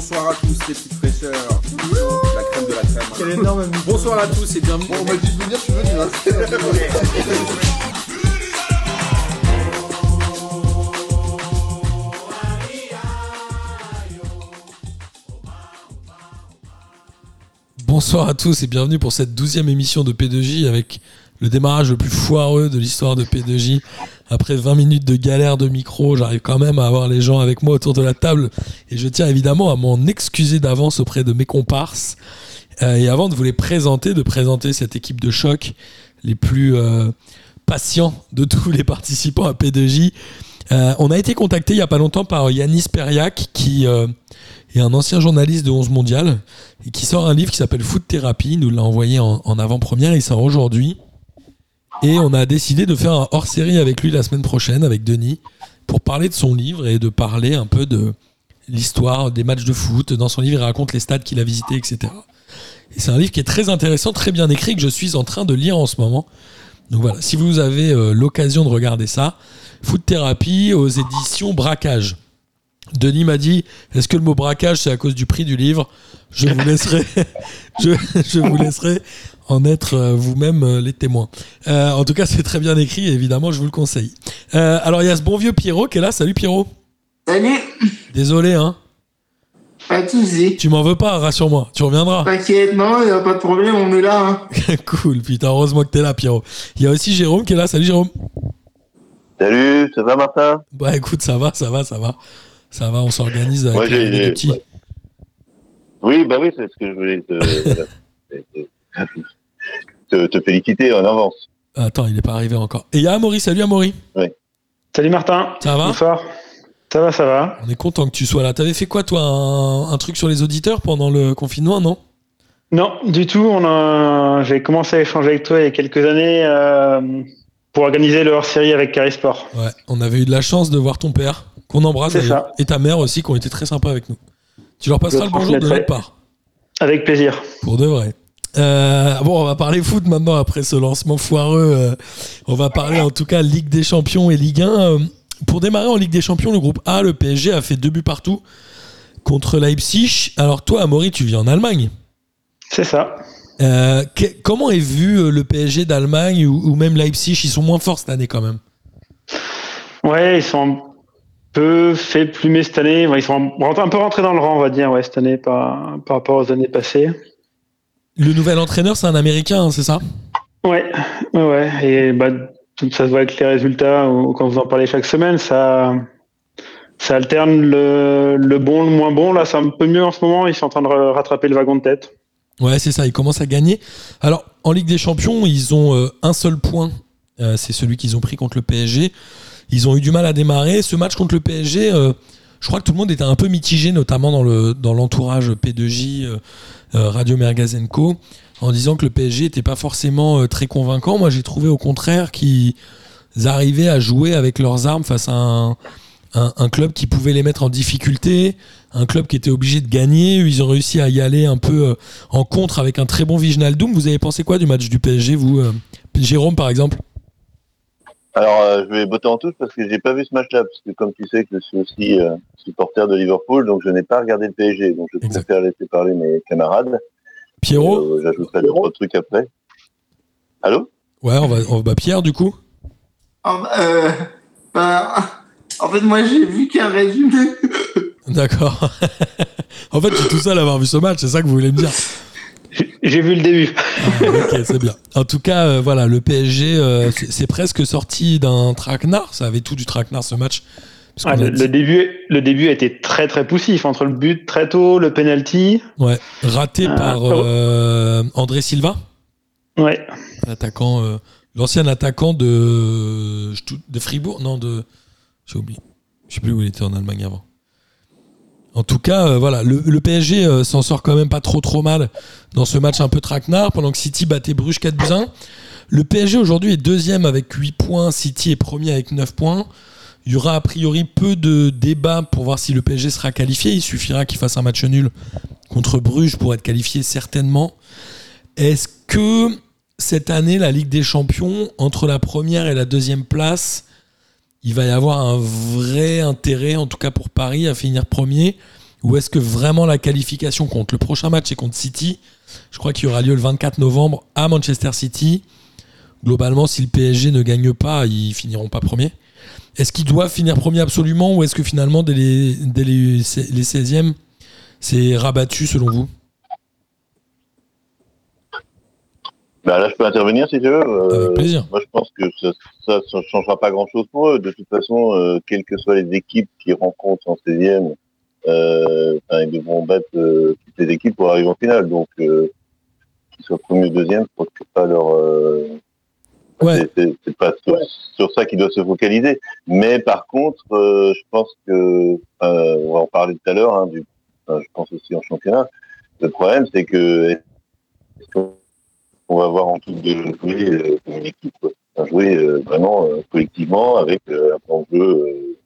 bonsoir à tous les petites fraîcheurs. La crème de la crème. Quel énorme Bonsoir à tous et bienvenue. Bon, on m'a dit de venir, je suis venu. Hein. Bonsoir à tous et bienvenue pour cette douzième émission de P2J avec le démarrage le plus foireux de l'histoire de P2J. Après 20 minutes de galère de micro, j'arrive quand même à avoir les gens avec moi autour de la table et je tiens évidemment à m'en excuser d'avance auprès de mes comparses. Euh, et avant de vous les présenter, de présenter cette équipe de choc, les plus euh, patients de tous les participants à P2J, euh, on a été contacté il n'y a pas longtemps par Yanis Periak qui est un ancien journaliste de 11 mondial et qui sort un livre qui s'appelle Foot Therapy. Il nous l'a envoyé en, en avant-première, il sort aujourd'hui. Et on a décidé de faire un hors-série avec lui la semaine prochaine, avec Denis, pour parler de son livre et de parler un peu de l'histoire des matchs de foot. Dans son livre, il raconte les stades qu'il a visités, etc. Et c'est un livre qui est très intéressant, très bien écrit, que je suis en train de lire en ce moment. Donc voilà, si vous avez euh, l'occasion de regarder ça, Foot Thérapie aux éditions Braquage. Denis m'a dit est-ce que le mot braquage c'est à cause du prix du livre? Je vous laisserai, je, je vous laisserai en être euh, vous-même euh, les témoins. Euh, en tout cas, c'est très bien écrit et évidemment, je vous le conseille. Euh, alors, il y a ce bon vieux Pierrot qui est là. Salut Pierrot. Salut, Désolé, hein. pas de soucis. Tu m'en veux pas, rassure-moi. Tu reviendras. T'inquiète, non, y a pas de problème, on est là. Hein. cool, putain, heureusement que t'es là, Pierrot. Il y a aussi Jérôme qui est là. Salut Jérôme. Salut, ça va Martin? Bah écoute, ça va, ça va, ça va. Ça va, on s'organise avec les petits. ouais. Oui, bah oui, c'est ce que je voulais te, voilà. te, te féliciter en avance. Attends, il est pas arrivé encore. Et il y a Amaury. Salut Amaury. Salut Martin. Ça va Bonsoir. Ça va, ça va. On est content que tu sois là. T'avais fait quoi, toi un, un truc sur les auditeurs pendant le confinement, non? Non, du tout. On a... J'ai commencé à échanger avec toi il y a quelques années euh, pour organiser le hors-série avec Carré Sport. Ouais, on avait eu de la chance de voir ton père, qu'on embrasse et ta mère aussi, qui ont été très sympas avec nous. Tu leur passeras le bonjour de notre part, Avec plaisir. pour de vrai. Euh, bon, on va parler foot maintenant après ce lancement foireux. euh, on va parler en tout cas Ligue des Champions et Ligue 1. Euh, pour démarrer en Ligue des Champions, le groupe A, le PSG a fait deux buts partout contre Leipzig. Alors toi, Amaury, tu vis en Allemagne. C'est ça. Que- comment est vu le PSG d'Allemagne ou, ou même Leipzig? Ils sont moins forts cette année quand même. Ouais, ils sont peu fait plumer cette année. Ils sont un peu rentrés dans le rang, on va dire, ouais, cette année par, par rapport aux années passées. Le nouvel entraîneur, c'est un Américain, hein, c'est ça? Ouais, ouais. Et bah, ça se voit avec les résultats ou quand vous en parlez chaque semaine, ça, ça alterne le, le bon, le moins bon. Là, c'est un peu mieux en ce moment. Ils sont en train de ra- rattraper le wagon de tête. Ouais, c'est ça, ils commencent à gagner. Alors, en Ligue des Champions, ils ont euh, un seul point, euh, c'est celui qu'ils ont pris contre le PSG. Ils ont eu du mal à démarrer. Ce match contre le PSG, euh, je crois que tout le monde était un peu mitigé, notamment dans le dans l'entourage P2J, euh, euh, Radio Mergazenco, en disant que le PSG n'était pas forcément très convaincant. Moi, j'ai trouvé au contraire qu'ils arrivaient à jouer avec leurs armes face à un, club qui pouvait les mettre en difficulté, un club qui était obligé de gagner. Ils ont réussi à y aller un peu en contre avec un très bon Viginaldoum. Vous avez pensé quoi du match du PSG, vous Jérôme, par exemple? Alors, euh, je vais botter en touche parce que j'ai pas vu ce match-là, parce que comme tu sais que je suis aussi euh, supporter de Liverpool, donc je n'ai pas regardé le PSG, donc je Exact. préfère laisser parler mes camarades. Pierrot Euh, J'ajouterai d'autres trucs après. Allô? Ouais, on va, on va bah, Pierre, du coup Ah, bah, euh, bah, en fait, moi, j'ai vu qu'un résumé. D'accord. en fait, je suis tout seul à avoir vu ce match, c'est ça que vous voulez me dire J'ai- vu le début. Ah, Ok, c'est bien. En tout cas, euh, voilà, le PSG, euh, c'est presque sorti d'un traquenard. Ça avait tout du traquenard ce match. Ah, le, dit- le début, le début a été très très poussif entre le but très tôt, le penalty. ouais, raté Ah, par oh. euh, André Silva, Ouais. l'attaquant, euh, l'ancien attaquant de, de Fribourg. Non, de. J'ai oublié. Je sais plus où il était en Allemagne avant. En tout cas, euh, le, PSG euh, s'en sort quand même pas trop trop mal dans ce match un peu traquenard pendant que City battait Bruges 4 buts 1. Le PSG aujourd'hui est deuxième avec 8 points, City est premier avec 9 points. Il y aura a priori peu de débats pour voir si le PSG sera qualifié. Il suffira qu'il fasse un match nul contre Bruges pour être qualifié certainement. Est-ce que cette année, la Ligue des Champions, entre la première et la deuxième place, il va y avoir un vrai intérêt, en tout cas pour Paris, à finir premier? Ou est-ce que vraiment la qualification compte? Le prochain match est contre City. Je crois qu'il y aura lieu le 24 novembre à Manchester City. Globalement, si le PSG ne gagne pas, ils finiront pas premier. Est-ce qu'ils doivent finir premier absolument? Ou est-ce que finalement, dès les, les 16e, c'est rabattu selon vous? Bah là, je peux intervenir si tu veux. Euh, Avec plaisir. Moi, je pense que ça ne changera pas grand-chose pour eux. De toute façon, euh, quelles que soient les équipes qui rencontrent en 16e, euh, enfin, ils devront battre euh, toutes les équipes pour arriver en finale. Donc, euh, qu'ils soient premier ou deuxième, je pense que pas leur... euh, Ouais. c'est- pas sur, sur ça qu'ils doivent se focaliser. Mais par contre, euh, je pense que, on va en parler tout à l'heure, hein, du, enfin, je pense aussi en championnat, le problème c'est que qu'on on va avoir envie de jouer euh, comme une équipe, jouer euh, vraiment euh, collectivement avec euh, un plan de jeu euh,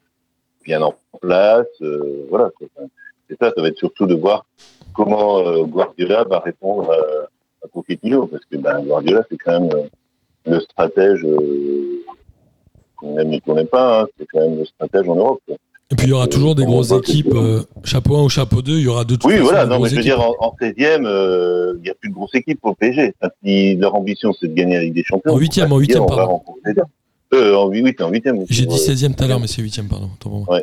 bien en place, euh, voilà. c'est ça, ça va être surtout de voir comment euh, Guardiola va répondre à, à Pochettino, parce que ben, Guardiola c'est quand même euh, le stratège euh, qu'on aime et qu'on n'aime pas, hein, c'est quand même le stratège en Europe. Et puis il y aura toujours des grosses équipes, euh, chapeau 1 ou chapeau 2, il y aura de toute Oui, façon voilà, non, mais je veux équipes. dire, en, en 16e, euh, il n'y a plus de grosses équipes au PSG. Enfin, si leur ambition, c'est de gagner la Ligue des Champions. En huitième, on va en huitième, dire, on va pardon. rencontrer- Euh, en, oui, t'es en huitième. J'ai dit Euh, 16e tout à l'heure, mais c'est 8e, pardon. Pour moi. Oui,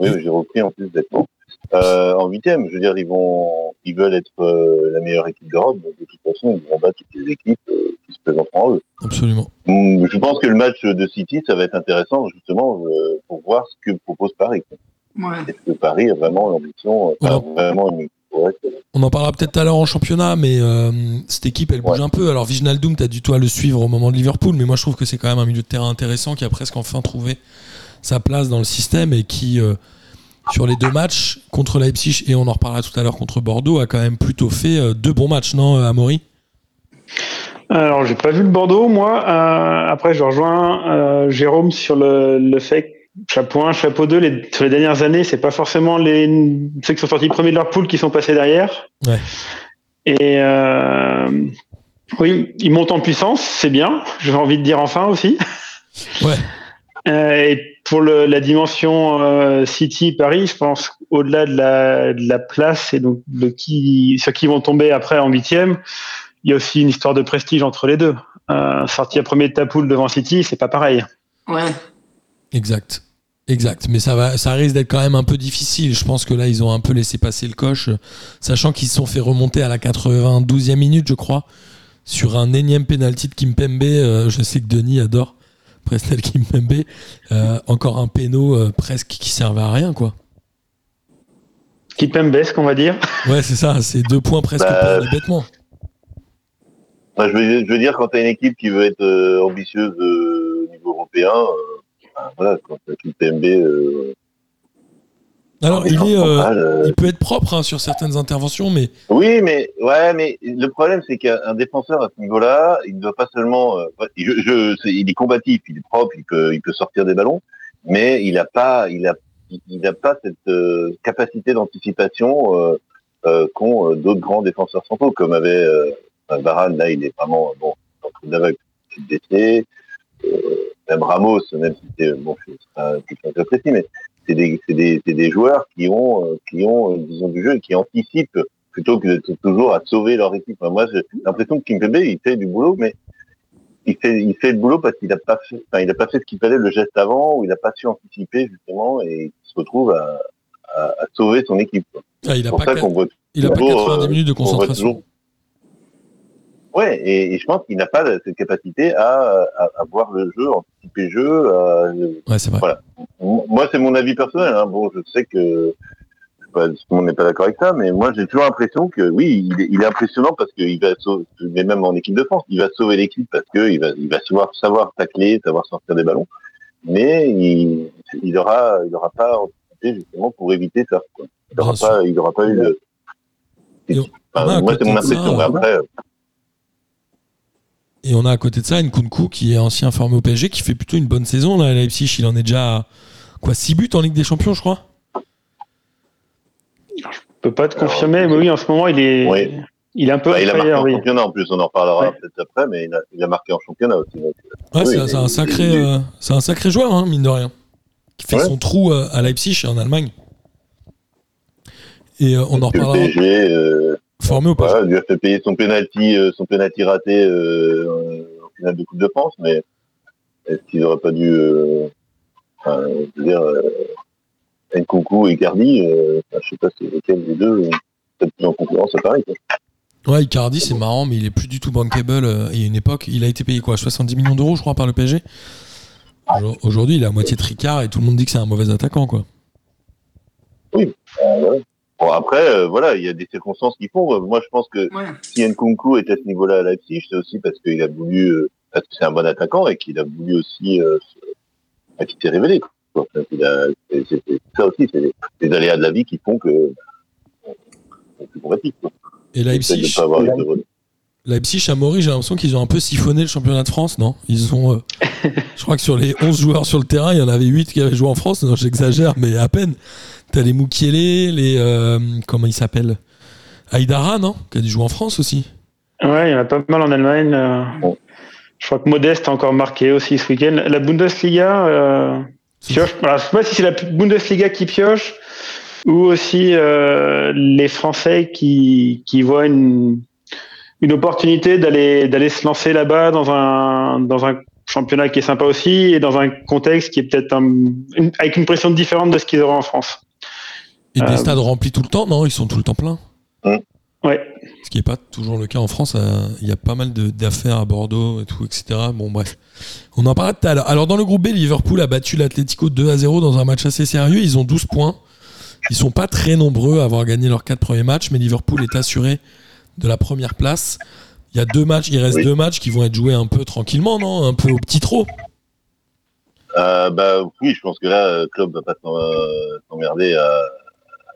oui, j'ai repris en plus d'être bon. Euh, en huitième, je veux dire, ils vont, ils veulent être euh, la meilleure équipe d'Europe. Donc, de toute façon, ils vont battre toutes les équipes euh, qui se présenteront à eux. Absolument. Hum, Je pense que le match de City, ça va être intéressant, justement, euh, pour voir ce que propose Paris. Ouais. Est-ce que Paris a vraiment l'ambition, enfin, vraiment une On en parlera peut-être tout à l'heure en championnat, mais euh, cette équipe, elle bouge Ouais. un peu. Alors, Viginaldoum, tu as du tout à le suivre au moment de Liverpool, mais moi, je trouve que c'est quand même un milieu de terrain intéressant qui a presque enfin trouvé sa place dans le système et qui, euh, sur les deux matchs, contre Leipzig et on en reparlera tout à l'heure contre Bordeaux, a quand même plutôt fait euh, deux bons matchs, non, Amaury? Alors, j'ai pas vu le Bordeaux, moi. Euh, après, je rejoins euh, Jérôme sur le, le fait que chapeau 1, chapeau 2, les, sur les dernières années, c'est pas forcément les, ceux qui sont sortis premiers de leur poule qui sont passés derrière. Ouais. Et euh, oui, ils montent en puissance, c'est bien. J'ai envie de dire enfin aussi. Ouais. Euh, et pour le, la dimension euh, City-Paris, je pense au-delà de la, de la place et donc de qui, sur qui vont tomber après en huitième, il y a aussi une histoire de prestige entre les deux. Euh, sortir premier de ta poule devant City, c'est pas pareil. Ouais. Exact. Exact. Mais ça, va, ça risque d'être quand même un peu difficile. Je pense que là, ils ont un peu laissé passer le coche, sachant qu'ils se sont fait remonter à la 92e minute, je crois, sur un énième penalty de Kimpembe. Euh, je sais que Denis adore Presnel Kimpembe. Euh, encore un péno euh, presque qui servait à rien, quoi. Qui baisse, qu'on va dire. Ouais, c'est ça. C'est deux points presque Bah, bêtement. Enfin, je, veux, je veux dire, quand tu as une équipe qui veut être euh, ambitieuse euh, au niveau européen, ben, voilà, quand tu as PMB, euh, Alors, il, est, euh, euh, il peut être propre hein, sur certaines interventions, mais Oui, mais ouais, mais le problème c'est qu'un défenseur à ce niveau-là, il ne doit pas seulement, euh, je, je, il est combatif, il est propre, il peut, il peut sortir des ballons, mais il n'a pas, il a, il n'a pas cette euh, capacité d'anticipation qu'ont d'autres grands défenseurs centraux, comme avait Varane. Là, il est vraiment bon, décès. Euh, même Ramos, même si c'est bon, c'est pas quelqu'un de précis, mais c'est des, c'est des, c'est des joueurs qui ont, euh, qui ont, euh, du jeu et qui anticipent plutôt que d'être toujours à sauver leur équipe. Moi, j'ai l'impression que Kimpembe, il fait du boulot, mais il fait, il fait le boulot parce qu'il n'a pas fait, enfin, il a pas fait ce qu'il fallait le geste avant, ou il n'a pas su anticiper justement, et il se retrouve à, à, à sauver son équipe. ah, il C'est a pour pas, ça qua- qu'on voit il a pas toujours, 90 euh, minutes de voit concentration. Ouais, et, et je pense qu'il n'a pas cette capacité à, à, à voir le jeu, anticiper le jeu. à- Ouais, c'est vrai. Voilà. Moi, c'est mon avis personnel. Hein. Bon, je sais que pas, tout le monde n'est pas d'accord avec ça, mais moi, j'ai toujours l'impression que oui, il est, il est impressionnant parce qu'il va sauver, mais même en équipe de France, il va sauver l'équipe parce que il va, il va savoir, savoir tacler, savoir sortir des ballons, mais il, il aura, il aura pas anticipé justement pour éviter ça. Quoi. Il aura Bien pas, il aura pas eu de. Enfin, moi, c'est mon impression. euh, Après, Et on a à côté de ça Nkunku qui est ancien formé au PSG qui fait plutôt une bonne saison là à Leipzig. Il en est déjà à, quoi 6 buts en Ligue des Champions, je crois? Je peux pas te confirmer, mais oui, en ce moment, il est, Oui. il est un peu bah, il a marqué en oui. championnat en plus. On en reparlera Ouais. peut-être après, mais il a, il a marqué en championnat aussi. donc, Ouais, Oui, c'est, un sacré, euh, c'est un sacré joueur, hein, mine de rien, qui fait Ouais. son trou euh, à Leipzig en Allemagne. Et euh, on en reparlera. PSG, euh, Formé ou pas voilà, lui a son penalty, euh, son penalty raté euh, en finale de Coupe de France, mais est-ce qu'ils n'auraient pas dû, euh, enfin, je veux dire, Nkunku et euh, enfin, je sais pas c'est lequel des deux, euh, peut-être plus en concurrence à Paris. Quoi. Ouais, Icardi, c'est marrant, mais il est plus du tout bankable. euh, Il y a une époque, il a été payé quoi 70 millions d'euros, je crois, par le PSG. Aujourd- Aujourd'hui, il est à moitié tricard et tout le monde dit que c'est un mauvais attaquant, quoi. Voilà. Bon après, euh, voilà, il y a des circonstances qui font. euh, Moi, je pense que Ouais. si Nkunku est à ce niveau-là à Leipzig, c'est aussi parce qu'il a voulu, euh, parce que c'est un bon attaquant et qu'il a voulu aussi, euh, qu'il s'est révélé. Quoi. Enfin, il a- c'est- c'est- c'est ça aussi, c'est les, les aléas de la vie qui font que c'est plus combatif. Quoi. Et de Leipzig, pas avoir Leipzig, Amaury, j'ai l'impression qu'ils ont un peu siphonné le championnat de France, non? Ils ont. euh, je crois que sur les 11 joueurs sur le terrain, il y en avait 8 qui avaient joué en France. Non, j'exagère, mais à peine. T'as les Moukielé, les. euh, comment ils s'appellent Aïdara, non? Qui a dû jouer en France aussi. Ouais, il y en a pas mal en Allemagne. euh. Bon. Je crois que Modeste a encore marqué aussi ce week-end. La Bundesliga euh, pioche. Alors, je sais pas si c'est la Bundesliga qui pioche ou aussi euh, les Français qui, qui voient une, une opportunité d'aller d'aller se lancer là-bas dans un dans un championnat qui est sympa aussi et dans un contexte qui est peut-être un- avec une pression différente de ce qu'ils auraient en France. Et des Euh, stades remplis tout le temps Non, ils sont tout le temps pleins. Ouais. Ce qui n'est pas toujours le cas en France. euh, Il y a pas mal d'affaires à Bordeaux et tout, etc. Bon, bref. On en parlera tout à l'heure. Alors, dans le groupe B, Liverpool a battu l'Atlético 2 à 0 dans un match assez sérieux. Ils ont 12 points. Ils sont pas très nombreux à avoir gagné leurs 4 premiers matchs, mais Liverpool est assuré de la première place. Il y a deux matchs, il reste Oui. deux matchs qui vont être joués un peu tranquillement, non? Un peu au petit trot. Euh, bah oui, je pense que là, Klopp va pas s'emmerder à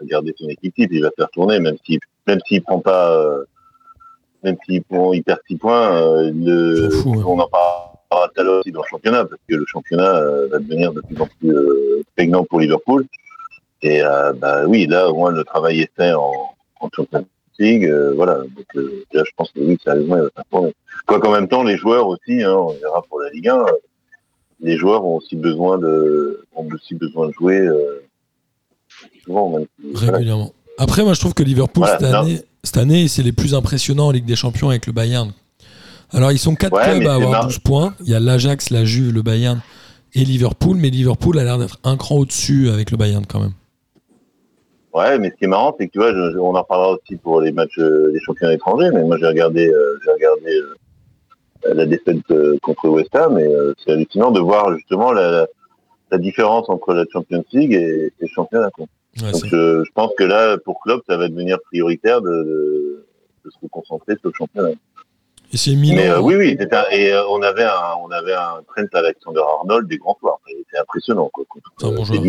garder son équipe type. Il va faire tourner, même si même s'il prend pas, euh, même s'il prend, il perd 6 points. euh, le, ouais. On en parlera tout à l'heure aussi dans le championnat, parce que le championnat euh, va devenir de plus en plus prégnant pour Liverpool. Et bah oui, là au moins le travail est fait en, en Champions League. voilà, donc là je pense que oui, sérieusement, il va faire tourner. Quoi qu'en même temps, les joueurs aussi, hein, on verra pour la Ligue 1 les joueurs ont aussi besoin de ont aussi besoin de jouer euh, souvent même régulièrement. Après, moi, je trouve que Liverpool, Voilà, cette, année, cette année, c'est les plus impressionnants en Ligue des Champions avec le Bayern. Alors, ils sont quatre Ouais, clubs mais à avoir marrant. 12 points. Il y a l'Ajax, la Juve, le Bayern et Liverpool. Mais Liverpool a l'air d'être un cran au-dessus avec le Bayern quand même. Ouais, mais ce qui est marrant, c'est que tu vois, je- je- on en parlera aussi pour les matchs euh, des championnats étrangers, mais moi j'ai regardé, euh, j'ai regardé euh, la défaite euh, contre West Ham, et c'est hallucinant de voir justement la, la, la différence entre la Champions League et, et le championnat. quoi. Ouais, Donc c'est- je, je pense que là, pour Klopp, ça va devenir prioritaire de, de, de se concentrer sur le championnat. et c'est Milan. Mais euh, oui, oui, c'était un- et euh, on avait un, on avait un Trent Alexander-Arnold des grands soirs. C'était impressionnant. Quoi. C'est un bon euh, joueur.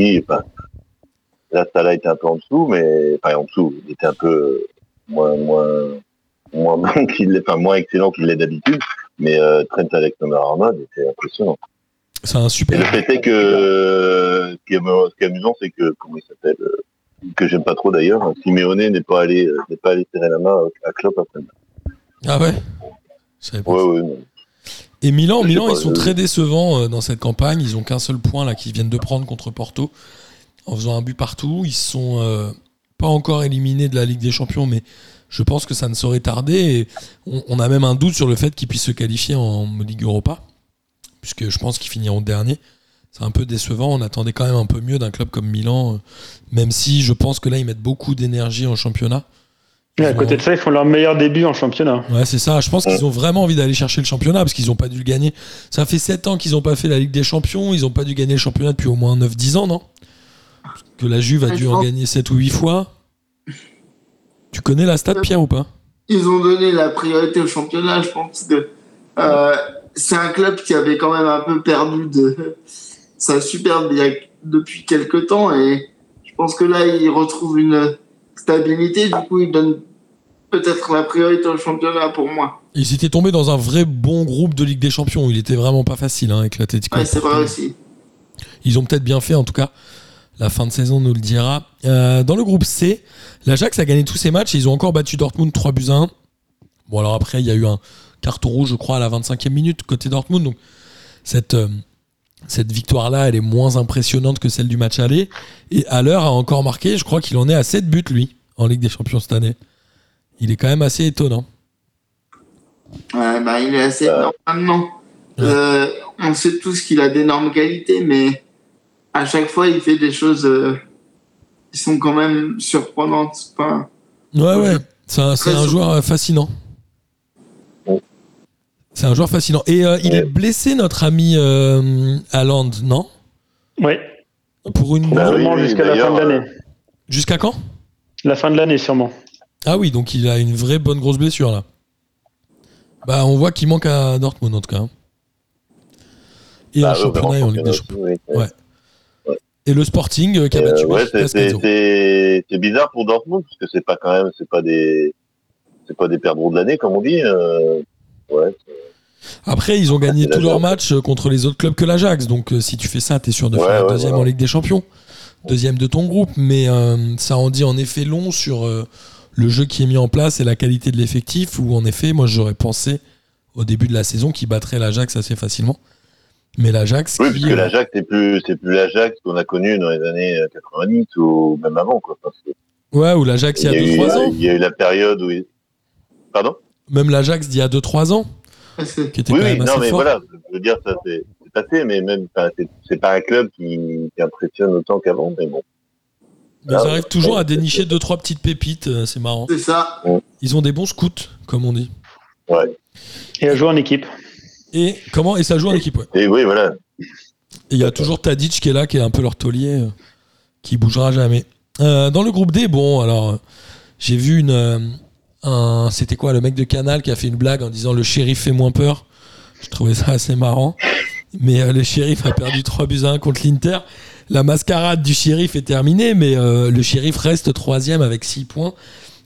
Là, Salah était un peu en dessous, mais enfin en dessous, il était un peu euh, moins, moins, moins bon qu'il enfin moins excellent qu'il l'est d'habitude. Mais euh, Trent Alexander-Arnold était impressionnant. C'est un Et super. le fait est que euh, ce qui est, amusant, c'est que comment il s'appelle, euh, que j'aime pas trop d'ailleurs, Simeone n'est pas allé, euh, n'est pas allé serrer la main à Klopp après. Ah ouais? Je savais pas Ouais, ça. ouais, non. Et Milan, Milan pas, ils sont je- très décevants euh, dans cette campagne. Ils ont qu'un seul point là qu'ils viennent de prendre contre Porto en faisant un but partout. Ils sont euh, pas encore éliminés de la Ligue des Champions, mais je pense que ça ne saurait tarder. Et on, on a même un doute sur le fait qu'ils puissent se qualifier en Ligue Europa, puisque je pense qu'ils finiront dernier. C'est un peu décevant. On attendait quand même un peu mieux d'un club comme Milan, euh, même si je pense que là ils mettent beaucoup d'énergie en championnat. Et à côté de ça, ils font leur meilleur début en championnat. Ouais, c'est ça. Je pense qu'ils ont vraiment envie d'aller chercher le championnat parce qu'ils n'ont pas dû le gagner. Ça fait 7 ans qu'ils n'ont pas fait la Ligue des Champions. Ils n'ont pas dû gagner le championnat depuis au moins 9-10 ans, non? Parce Que la Juve a dû en gagner 7 ou 8 fois. Tu connais la stat, Pierre, ou pas? Ils ont donné la priorité au championnat, je pense que euh, c'est un club qui avait quand même un peu perdu de sa superbe il y a- depuis quelques temps et je pense que là, ils retrouvent une stabilité. Du coup, ils donnent peut-être la priorité au championnat pour moi. Ils étaient tombés dans un vrai bon groupe de Ligue des Champions. Il était vraiment pas facile hein, avec l'Atletico. Ouais, c'est vrai aussi. Ils ont peut-être bien fait, en tout cas. La fin de saison nous le dira. Euh, dans le groupe C, l'Ajax a gagné tous ses matchs et ils ont encore battu Dortmund 3 buts à 1. Bon, alors après, il y a eu un carton rouge, je crois, à la 25e minute côté Dortmund. Donc, cette, euh, cette victoire-là, elle est moins impressionnante que celle du match aller. Et Haller a encore marqué, je crois qu'il en est à 7 buts, lui, en Ligue des Champions cette année. Il est quand même assez étonnant. Ouais, bah, il est assez Ouais. énorme maintenant. Ouais. Euh, on sait tous qu'il a d'énormes qualités, mais à chaque fois, il fait des choses euh, qui sont quand même surprenantes. Pas... Ouais, ouais. C'est un, joueur euh, fascinant. C'est un joueur fascinant. Et euh, il Ouais. est blessé, notre ami euh, Haaland, non? Ouais, Pour une Bah oui, oui, jusqu'à la fin de l'année. Jusqu'à quand? La fin de l'année, sûrement. Ah oui, donc il a une vraie bonne grosse blessure là. Bah, on voit qu'il manque à Dortmund en tout cas. hein. Et Bah, en championnat et en Ligue des Champions. oui. Ouais. Et le Sporting euh, qui a Euh, battu ouais, c'est- c'est 4-0. c'est- c'est bizarre pour Dortmund parce que c'est pas quand même, c'est pas des, c'est pas des perdreaux de l'année comme on dit. euh, ouais. Après, ils ont gagné tous leurs matchs euh, contre les autres clubs que l'Ajax. Donc, euh, si tu fais ça, t'es sûr de Ouais, faire deuxième en Ligue des Champions. Deuxième de ton groupe. Mais euh, ça en dit en effet long sur euh, le jeu qui est mis en place et la qualité de l'effectif. Où en effet, moi, j'aurais pensé au début de la saison qu'ils battraient l'Ajax assez facilement. Mais l'Ajax. Oui, qui, puisque euh, l'Ajax c'est plus, c'est plus l'Ajax qu'on a connu dans les années euh, 90 ou même avant quoi. Parce que Ouais, ou l'Ajax il y a eu, 2-3 ans. il y a eu la période où, il... pardon? Même l'Ajax d'il y a 2-3 ans. C'est- Qui était Oui, quand même non, assez mais fort. voilà, je veux dire, ça c'est passé, mais même, c'est- pas un club qui, qui impressionne autant qu'avant, mais bon. Ils Ah, arrivent toujours à dénicher 2-3 petites pépites. euh, C'est marrant. C'est ça. Ils ont des bons scouts, comme on dit. Ouais. Et à jouer en équipe. Et comment Et ça joue en équipe, ouais. Et oui, voilà. Et il y a toujours Tadic qui est là, qui est un peu leur taulier, euh, qui bougera jamais. Euh, dans le groupe D, bon, alors, euh, j'ai vu une. C'était quoi, le mec de Canal qui a fait une blague en disant le shérif fait moins peur? Je trouvais ça assez marrant. Mais euh, le shérif a perdu 3 buts à 1 contre l'Inter. La mascarade du shérif est terminée, mais euh, le shérif reste troisième avec 6 points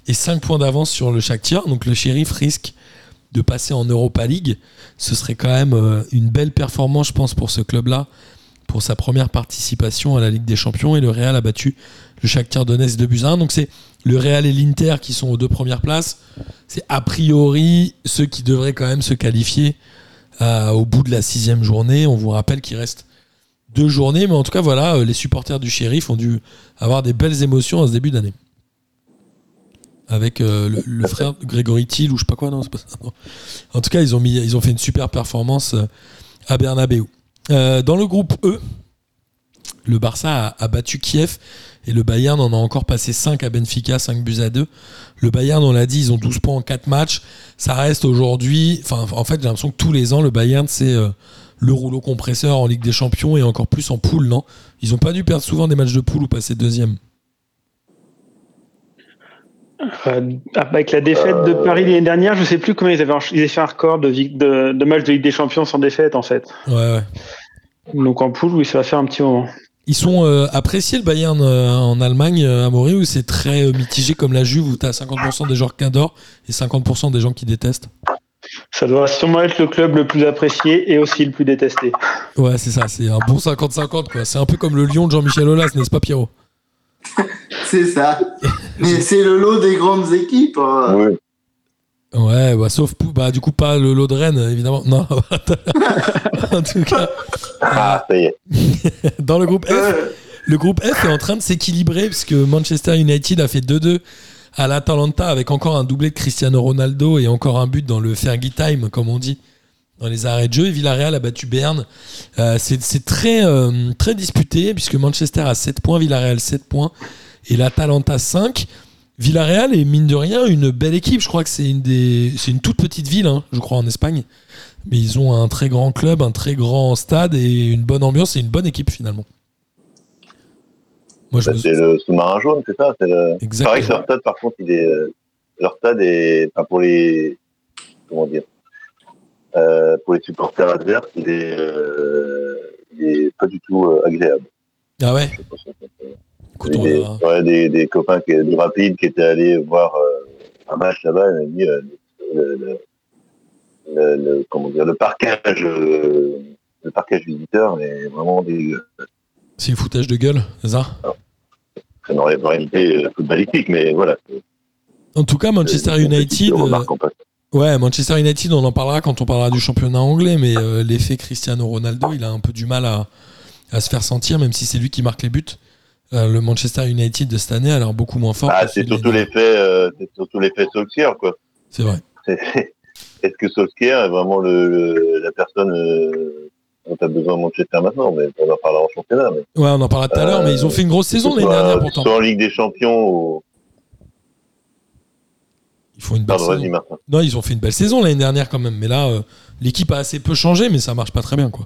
et 5 points d'avance sur le Shakhtar. Donc le shérif risque de passer en Europa League. Ce serait quand même euh, une belle performance, je pense, pour ce club-là, pour sa première participation à la Ligue des Champions. Et le Real a battu le Shakhtar Donetsk 2 buts à 1. Donc c'est le Real et l'Inter qui sont aux deux premières places. C'est a priori ceux qui devraient quand même se qualifier euh, au bout de la sixième journée. On vous rappelle qu'il reste deux journées, mais en tout cas, voilà, euh, les supporters du shérif ont dû avoir des belles émotions à ce début d'année. Avec euh, le, frère de Grégory Thiel ou je sais pas quoi, non, pas ça. En tout cas, ils ont, ils ont fait une super performance à Bernabeu. Euh, dans le groupe E, le Barça a, a battu Kiev et le Bayern en a encore passé 5 à Benfica, 5 buts à 2. Le Bayern, on l'a dit, ils ont 12 points en 4 matchs. Ça reste aujourd'hui, enfin, en fait, j'ai l'impression que tous les ans, le Bayern, c'est euh, le rouleau compresseur en Ligue des Champions et encore plus en poule, non? Ils ont pas dû perdre souvent des matchs de poule ou passer deuxième. Euh, avec la défaite de Paris l'année dernière, je sais plus comment ils avaient, ils avaient fait un record de, de matchs de Ligue des Champions sans défaite, en fait. Ouais, ouais. Donc en poule, oui, ça va faire un petit moment. Ils sont euh, appréciés le Bayern euh, en Allemagne, euh, à Maury, ou c'est très euh, mitigé comme la Juve où tu as 50% des gens qui adorent et 50% des gens qui détestent? Ça doit sûrement être le club le plus apprécié et aussi le plus détesté. Ouais, c'est ça, c'est un bon 50-50 quoi. C'est un peu comme le Lyon de Jean-Michel Aulas, n'est-ce pas Pierrot? C'est ça. Mais c'est le lot des grandes équipes. hein. Oui. Ouais, bah, sauf bah, du coup pas le lot de Rennes évidemment. Non, en tout cas, Ah, ça y est. dans le groupe F, le groupe F est en train de s'équilibrer puisque Manchester United a fait 2-2 à l'Atalanta avec encore un doublé de Cristiano Ronaldo et encore un but dans le Fergie Time, comme on dit, dans les arrêts de jeu. Et Villarreal a battu Berne. Euh, c'est c'est très, euh, très disputé puisque Manchester a 7 points, Villarreal 7 points et l'Atalanta 5. Villarreal est mine de rien une belle équipe. Je crois que c'est une des, c'est une toute petite ville, hein, je crois en Espagne, mais ils ont un très grand club, un très grand stade et une bonne ambiance et une bonne équipe finalement. Moi, je Bah, me- c'est le sous-marin jaune, c'est ça. C'est le... Exactement. pareil que leur stade, par contre, il est, euh, leur stade est, pour les, comment dire, euh, pour les supporters adverses, il est, euh, il est pas du tout euh, agréable. Ah ouais. Écoute, des, verra. ouais, des, des copains qui, du rapide qui étaient allés voir euh, un match là-bas, ils m'ont dit euh, le, le, le, le- comment dire, le parquage, euh, le parquage visiteur est vraiment dégueu. C'est le foutage de gueule, c'est ça C'est une réalité euh, footballistique, mais voilà. En tout cas, Manchester United. ouais, Manchester United, on en parlera quand on parlera du championnat anglais, mais l'effet Cristiano Ronaldo, il a un peu du mal à, à se faire sentir, même si c'est lui qui marque les buts. Euh, le Manchester United de cette année a l'air beaucoup moins fort. Ah, c'est surtout l'effet, euh, c'est surtout l'effet Solskjaer, quoi. C'est vrai. Est-ce que Solskjaer est vraiment le, le- la personne euh, dont tu as besoin à Manchester maintenant? Mais on en parlera en championnat. Mais, Ouais, on en parlera tout à l'heure, mais ils ont fait une grosse saison l'année soit- dernière pourtant. Soit en Ligue des Champions ou. Ils font une belle Pardon, saison. Non, ils ont fait une belle saison l'année dernière quand même, mais là, euh, l'équipe a assez peu changé, mais ça marche pas très bien, quoi.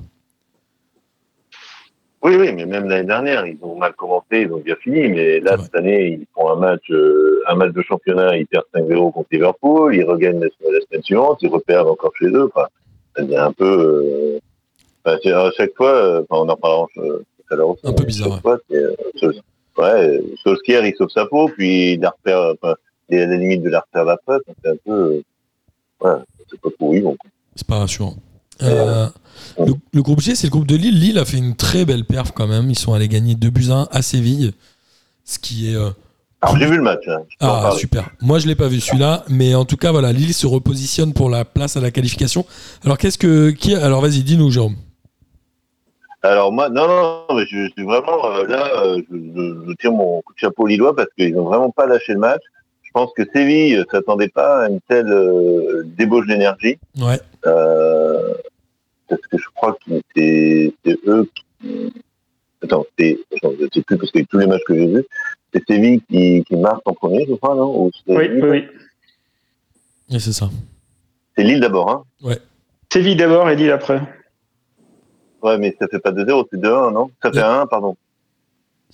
Oui, oui, mais même l'année dernière, ils ont mal commencé, ils ont bien fini. Mais là, cette année, ils font un match, euh, un match de championnat, ils perdent 5-0 contre Liverpool, ils regagnent la, la semaine suivante, ils reperdent encore chez eux. Enfin, ça devient un peu. euh, enfin, c'est- à chaque fois, euh, enfin, on en parlera euh, tout à l'heure. Un peu bizarre, fois, euh, ouais, Solskjaer, il sauve sa peau, puis il la repère, enfin, il est à la limite de la repère d'après. C'est un peu. ouais, c'est pas vont. quoi. C'est pas rassurant. Euh, le, le groupe G, c'est le groupe de Lille. Lille a fait une très belle perf quand même. Ils sont allés gagner 2 buts à 1 à Séville. Ce qui est. euh, Alors, j'ai vu le match. Hein, Ah, super. Moi, je l'ai pas vu celui-là. Mais en tout cas, voilà, Lille se repositionne pour la place à la qualification. Alors, qu'est-ce que. Qui, alors, vas-y, dis-nous, Jérôme. Alors moi, non, non, non, mais je, suis vraiment euh, là, euh, je, je- je tire mon coup de chapeau aux Lillois parce qu'ils n'ont vraiment pas lâché le match. Je pense que Séville ne s'attendait pas à une telle euh, débauche d'énergie. Ouais. Parce que je crois que c'est eux qui... Attends, c'est... Je ne sais plus parce que tous les matchs que j'ai vus, c'est Séville qui, qui marque en premier, je crois, non? Ou Oui, oui, oui. Et c'est ça. C'est Lille d'abord, hein? Séville d'abord et Lille après. Ouais, mais ça fait pas 2-0, c'est 2-1, non? Ça fait Ouais. 1, pardon.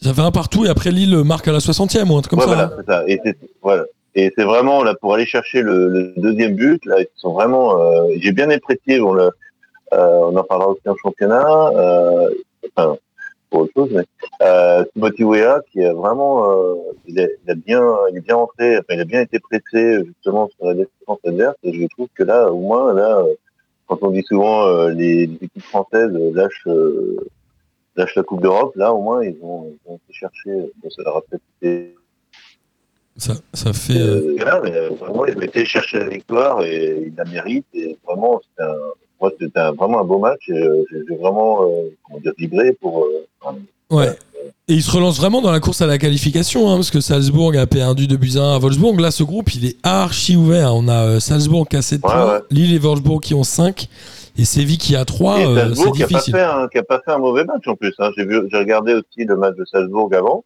Ça fait un partout et après Lille marque à la 60e ou un truc comme ouais, ça. voilà, hein. c'est ça. Et c'est voilà. Et c'est vraiment là pour aller chercher le, le deuxième but. Là, ils sont vraiment. euh, J'ai bien apprécié. On, le, euh, on en parlera aussi en championnat. Euh, enfin, pour autre chose, mais euh, Timothy Weah qui a vraiment, euh, il, a, il a bien, il est bien. Enfin, il a bien été pressé justement sur la défense adverse. Et je trouve que là, au moins, là, euh, quand on dit souvent euh, les, les équipes françaises lâchent. Euh, lâchent la Coupe d'Europe, là au moins ils ont, ils ont été chercher, bon, ça leur a peut-être été Ça, ça fait. euh, euh, mais, euh, vraiment, ils ont été chercher la victoire et ils la méritent. Et vraiment, c'était un, moi, c'était un- vraiment un beau match. Et, euh, j'ai vraiment, euh, comment dire, vibré pour. euh, Ouais. Et il se relance vraiment dans la course à la qualification, hein, parce que Salzbourg a perdu 2 buts à 1 à Wolfsburg. Là, ce groupe, il est archi ouvert. On a Salzbourg qui a 7 Ouais, points, ouais. Lille et Wolfsburg qui ont 5, et Séville qui a 3. et Salzbourg c'est qui a pas pas fait un mauvais match en plus. Hein. J'ai vu, j'ai regardé aussi le match de Salzbourg avant.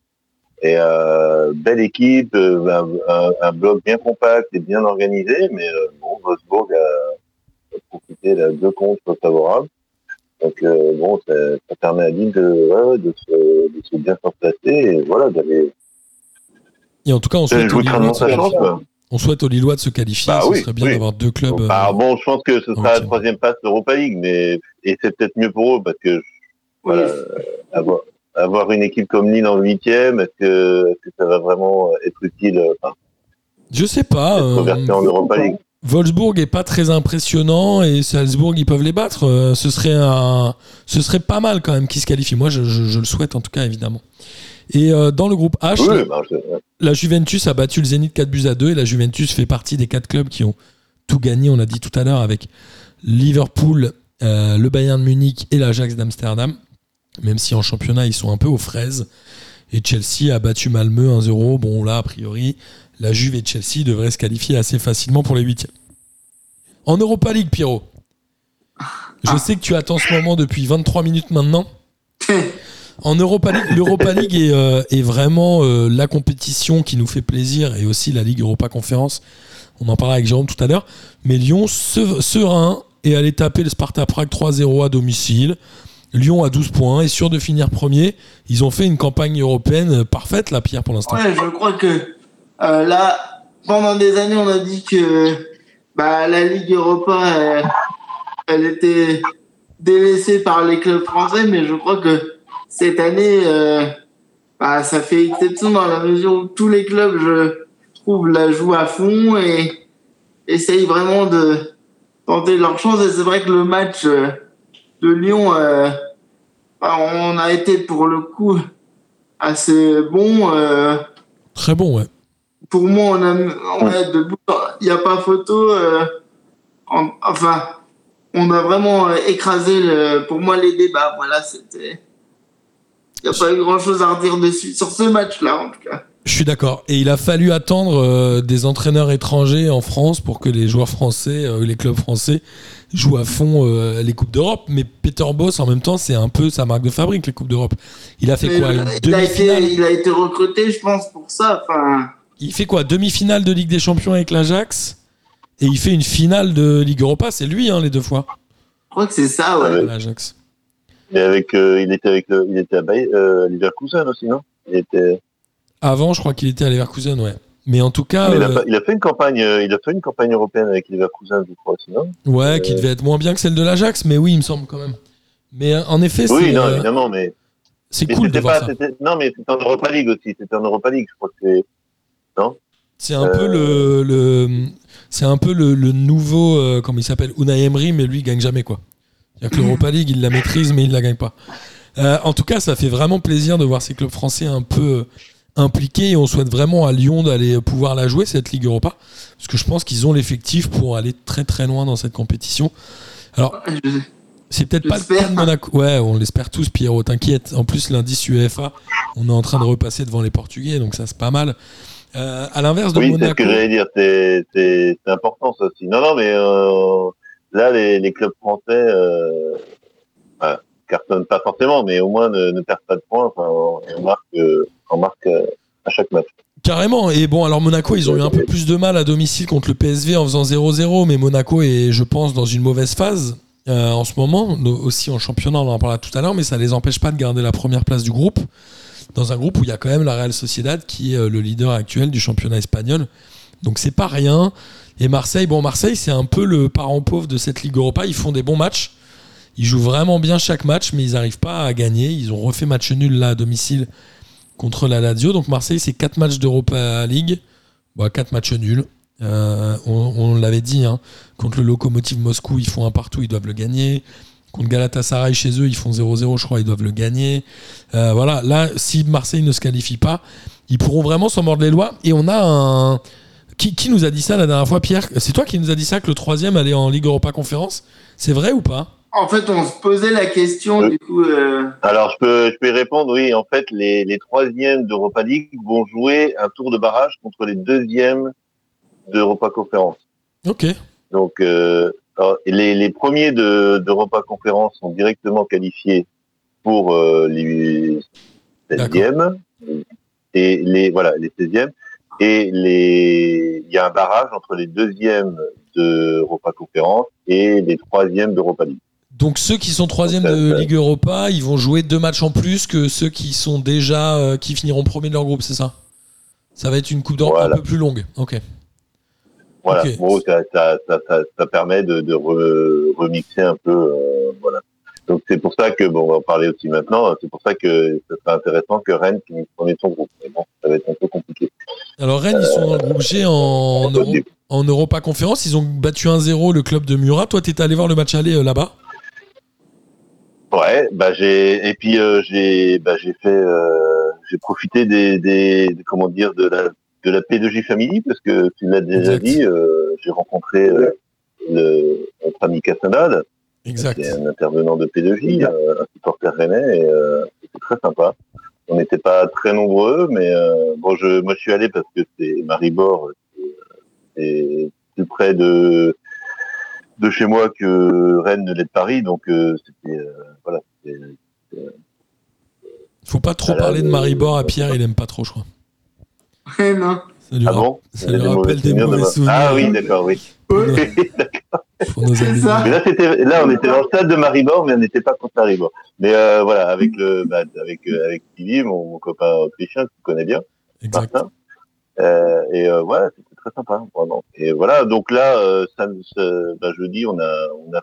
Et euh, belle équipe, un, un, un bloc bien compact et bien organisé, mais euh, bon, Wolfsburg a, a profité de deux contre favorables. Donc euh, bon, ça, ça permet à Lille de, ouais, de, se, de se bien faire placer et voilà, d'aller Et en tout cas, on souhaite, aux Lillois chance. on souhaite aux Lillois de se qualifier. Bah ce oui, serait bien oui. d'avoir deux clubs. euh, Bah, bon, je pense que ce sera la troisième passe d'Europa League, mais et c'est peut-être mieux pour eux parce que voilà, euh, avoir, avoir une équipe comme Lille en huitième, est-ce que, est-ce que ça va vraiment être utile, euh, enfin, Je sais pas. être euh, converti en Europa League? Wolfsburg est pas très impressionnant et Salzbourg ils peuvent les battre. Euh, ce serait un, ce serait pas mal quand même qu'ils se qualifient. Moi je, je- je le souhaite en tout cas évidemment. Et euh, dans le groupe H, Oui, bah, je- la Juventus a battu le Zénith 4 buts à 2 et la Juventus fait partie des quatre clubs qui ont tout gagné. On l'a dit tout à l'heure avec Liverpool, euh, le Bayern de Munich et l'Ajax d'Amsterdam. Même si en championnat ils sont un peu aux fraises. Et Chelsea a battu Malmö 1-0. Bon là a priori la Juve et Chelsea devraient se qualifier assez facilement pour les huitièmes. En Europa League, Pierrot. Je sais que tu attends ce moment depuis 23 minutes maintenant. En Europa League, l'Europa League est, euh, est vraiment euh, la compétition qui nous fait plaisir et aussi la Ligue Europa Conférence. On en parlait avec Jérôme tout à l'heure. Mais Lyon, se- serein, est allé taper le Sparta Prague 3-0 à domicile. Lyon a 12 points, est sûr de finir premier. Ils ont fait une campagne européenne parfaite, la Pierre, pour l'instant. Ouais, je crois que euh, là, pendant des années, on a dit que bah, la Ligue Europa, elle était délaissée par les clubs français, mais je crois que cette année, euh, bah, ça fait exception dans la mesure où tous les clubs, je trouve, la jouent à fond et essayent vraiment de tenter leur chance. Et c'est vrai que le match euh, de Lyon, euh, bah, on a été pour le coup assez bon. Très bon, ouais. Pour moi, on a, on a de il n'y a pas photo. euh, en- enfin, on a vraiment euh, écrasé, le, pour moi, les débats. Voilà, c'était. Il n'y a pas eu grand chose à redire dessus sur ce match-là, en tout cas. Je suis d'accord. Et il a fallu attendre euh, des entraîneurs étrangers en France pour que les joueurs français, euh, les clubs français, jouent à fond euh, les Coupes d'Europe. Mais Peter Boss, en même temps, c'est un peu sa marque de fabrique, les Coupes d'Europe. Il a fait Mais quoi Une il, a été, il a été recruté, je pense, pour ça. Enfin, Il fait quoi Demi-finale de Ligue des Champions avec l'Ajax et il fait une finale de Ligue Europa. C'est lui, hein, les deux fois, je crois que c'est ça, ouais. Ouais. l'Ajax. Et avec, euh, il était avec, le- il était à Bayer, euh, Leverkusen aussi, non? Il était. Avant, je crois qu'il était à Leverkusen, ouais. Mais en tout cas, Mais il, a, euh, il a fait une campagne, euh, il a fait une campagne européenne avec Leverkusen, je crois, aussi, non ouais, qui devait être moins bien que celle de l'Ajax, mais oui, il me semble quand même. Mais en effet, Oui, c'est non, euh, évidemment, mais, c'est mais cool de c'était voir pas, ça. non, mais c'était en Europa League aussi, c'était en Europa League, je crois que c'est. C'est un peu le, le c'est un peu le, le nouveau euh, comment il s'appelle Unai Emery mais lui il gagne jamais quoi. C'est-à-dire que l'Europa League il la maîtrise mais il la gagne pas. Euh, en tout cas ça fait vraiment plaisir de voir ces clubs français un peu euh, impliqués et on souhaite vraiment à Lyon d'aller pouvoir la jouer cette Ligue Europa parce que je pense qu'ils ont l'effectif pour aller très très loin dans cette compétition. Alors c'est peut-être pas le cas de Monaco. Ouais, on l'espère tous, Pierrot, t'inquiète. En plus, l'indice UEFA, on est en train de repasser devant les Portugais, donc ça, c'est pas mal. Euh, à l'inverse de Oui, c'est ce Monaco. que j'allais dire, c'est, important ça aussi. Non, non, mais euh, là, les, les clubs français euh, voilà, cartonnent pas forcément, mais au moins ne, ne perdent pas de points. Enfin, on, on marque, on marque euh, à chaque match. Carrément. Et bon, alors Monaco, ils ont eu un peu plus de mal à domicile contre le PSV en faisant 0-0, mais Monaco est, je pense, dans une mauvaise phase euh, en ce moment, aussi en championnat, on en parlera tout à l'heure, mais ça les empêche pas de garder la première place du groupe, dans un groupe où il y a quand même la Real Sociedad qui est euh, le leader actuel du championnat espagnol. Donc c'est pas rien. Et Marseille, bon, Marseille, c'est un peu le parent pauvre de cette Ligue Europa. Ils font des bons matchs. Ils jouent vraiment bien chaque match, mais ils n'arrivent pas à gagner. Ils ont refait match nul là à domicile contre la Lazio. Donc Marseille, c'est 4 matchs d'Europa League. Bon, 4 matchs nuls. Euh, on l'avait dit, hein, contre le Lokomotiv Moscou, ils font un partout, ils doivent le gagner. Contre Galatasaray chez eux, ils font 0-0, je crois, ils doivent le gagner. Euh, voilà, là, si Marseille ne se qualifie pas, ils pourront vraiment s'en mordre les lois. Et on a un. Qui, qui nous a dit ça la dernière fois, Pierre? C'est toi qui nous a dit ça que le troisième allait en Ligue Europa Conférence? C'est vrai ou pas? En fait, on se posait la question, Oui. du coup. euh, Alors, je peux, je peux y répondre. Oui, en fait, les, les troisièmes d'Europa League vont jouer un tour de barrage contre les deuxièmes d'Europa Conférence. Ok. Donc, euh, alors, les, les premiers de- d'Europa Conférence sont directement qualifiés pour euh, les 16e et les voilà les 16e et les il y a un barrage entre les deuxièmes d'Europa Conférence et les troisièmes d'Europa League. Donc ceux qui sont troisième Donc, de Ligue Europa, ils vont jouer deux matchs en plus que ceux qui sont déjà euh, qui finiront premier de leur groupe, c'est ça? Ça va être une coupe d'Europe Voilà. un peu plus longue. Ok. Voilà, Ok. bon, ça, ça, ça, ça, ça permet de, de re- remixer un peu, euh, voilà. Donc c'est pour ça que bon, on va en parler aussi maintenant. C'est pour ça que ce serait intéressant que Rennes finisse premier son groupe. Mais bon, ça va être un peu compliqué. Alors Rennes, ils sont dans le groupe G en, Euro- en Europa Conférence. Ils ont battu 1-0 le club de Murat. Toi, t'étais allé voir le match aller euh, là-bas? Ouais, bah j'ai et puis euh, j'ai bah j'ai fait euh, j'ai profité des- comment dire de la de la P2J Family parce que tu l'as déjà Exact. dit, euh, j'ai rencontré euh, le notre ami Castanade, Exact. qui est un intervenant de P2J, euh, un supporter rennais et euh, c'était très sympa. On n'était pas très nombreux, mais euh, bon je moi je suis allé parce que c'est Maribor, c'est, plus près de de chez moi que Rennes ne l'est de Paris, donc euh, c'était euh, voilà. c'était- Faut pas trop parler de Maribor à Pierre, il aime pas trop, je crois. Non. Ah bon ça lui. Ah, ah oui, d'accord, oui. Ouais. Ça. Mais là, c'était, là, on était dans le stade de Maribor, mais on n'était pas contre Maribor. Mais euh, voilà, avec le, bah, avec, euh, avec mon, copain autrichien, que tu connais bien. Martin. Euh, et voilà, c'était très sympa. Et voilà, donc là, bah, jeudi, on a,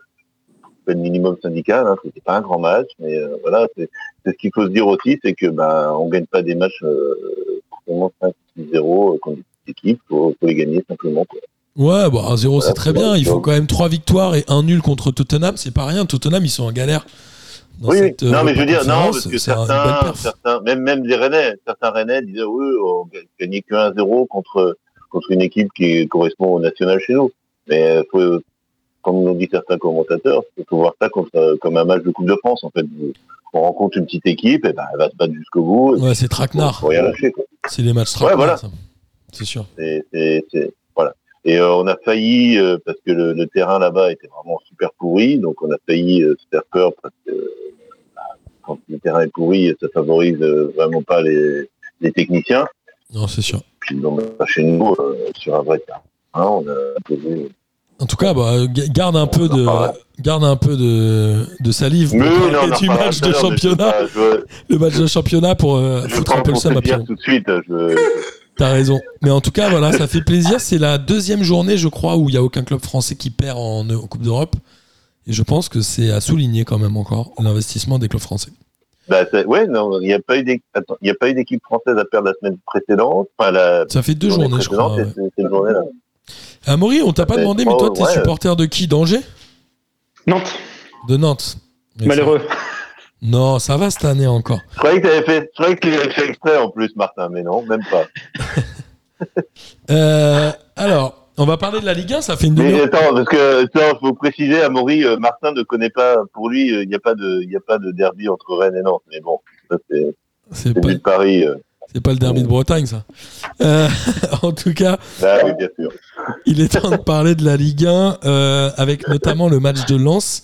fait le minimum syndical. Hein, c'était pas un grand match, mais voilà, c'est, ce qu'il faut se dire aussi, c'est que bah, on gagne pas des matchs 0 contre des équipes, faut, faut les gagner simplement. Quoi. Ouais, bah, bon, 1-0, c'est très bien. Il faut quand même 3 victoires et 1 nul contre Tottenham. C'est pas rien. Tottenham, ils sont en galère. Dans oui, euh, non, mais je veux dire, non, parce que certains, certains même, même les Rennais, certains Rennais disaient, oui, on gagnait que 1-0 contre, contre une équipe qui correspond au national chez nous. Mais euh, faut, comme l'ont dit certains commentateurs, il faut voir ça comme, euh, comme un match de Coupe de France, en fait. On rencontre une petite équipe, et ben, elle va se battre jusqu'au bout. Ouais, c'est traquenard. faut rien lâcher. C'est les matchs traquenard. voilà. ça. C'est sûr. Voilà. Et euh, on a failli, euh, parce que le, le terrain là-bas était vraiment super pourri, donc on a failli euh, se faire peur parce que euh, quand le terrain est pourri, ça favorise vraiment pas les, les techniciens. Non, c'est sûr. Puis bah, chez nous, sur un vrai terrain, on a posé. En tout cas, bah, garde un peu de, reparlera. garde un peu de, de salive pour non, du match de championnat. Je, Le match de championnat pour euh, foutre un peu le seum tout de suite. Je T'as raison. Mais en tout cas, voilà, ça fait plaisir. C'est la deuxième journée, je crois, où il n'y a aucun club français qui perd en, en Coupe d'Europe. Et je pense que c'est à souligner quand même encore l'investissement des clubs français. Bah, ouais, non, il n'y a pas eu d'équipe, française à perdre la semaine précédente. Enfin, la Ça fait deux journée journées, je crois. ouais. c'est cette journée-là. Amaury, on t'a pas demandé, mais toi, t'es ouais. supporter de qui? D'Angers? Nantes, De Nantes. Mais malheureux. ça- Non, ça va cette année encore. Je croyais que fait, je tu l'avais fait exprès en plus, Martin, mais non, même pas. Euh, alors, on va parler de la Ligue 1, ça fait une Mais demi-heure. attends, parce que, attends, faut préciser, Amaury, euh, Martin ne connaît pas, pour lui, euh, il n'y a pas de, il y a pas de derby entre Rennes et Nantes, mais bon, ça c'est, C'est pas, de Paris, euh. C'est pas le derby de Bretagne, ça. Euh, en tout cas, oui, bien sûr. il est temps de parler de la Ligue 1, euh, avec notamment le match de Lens,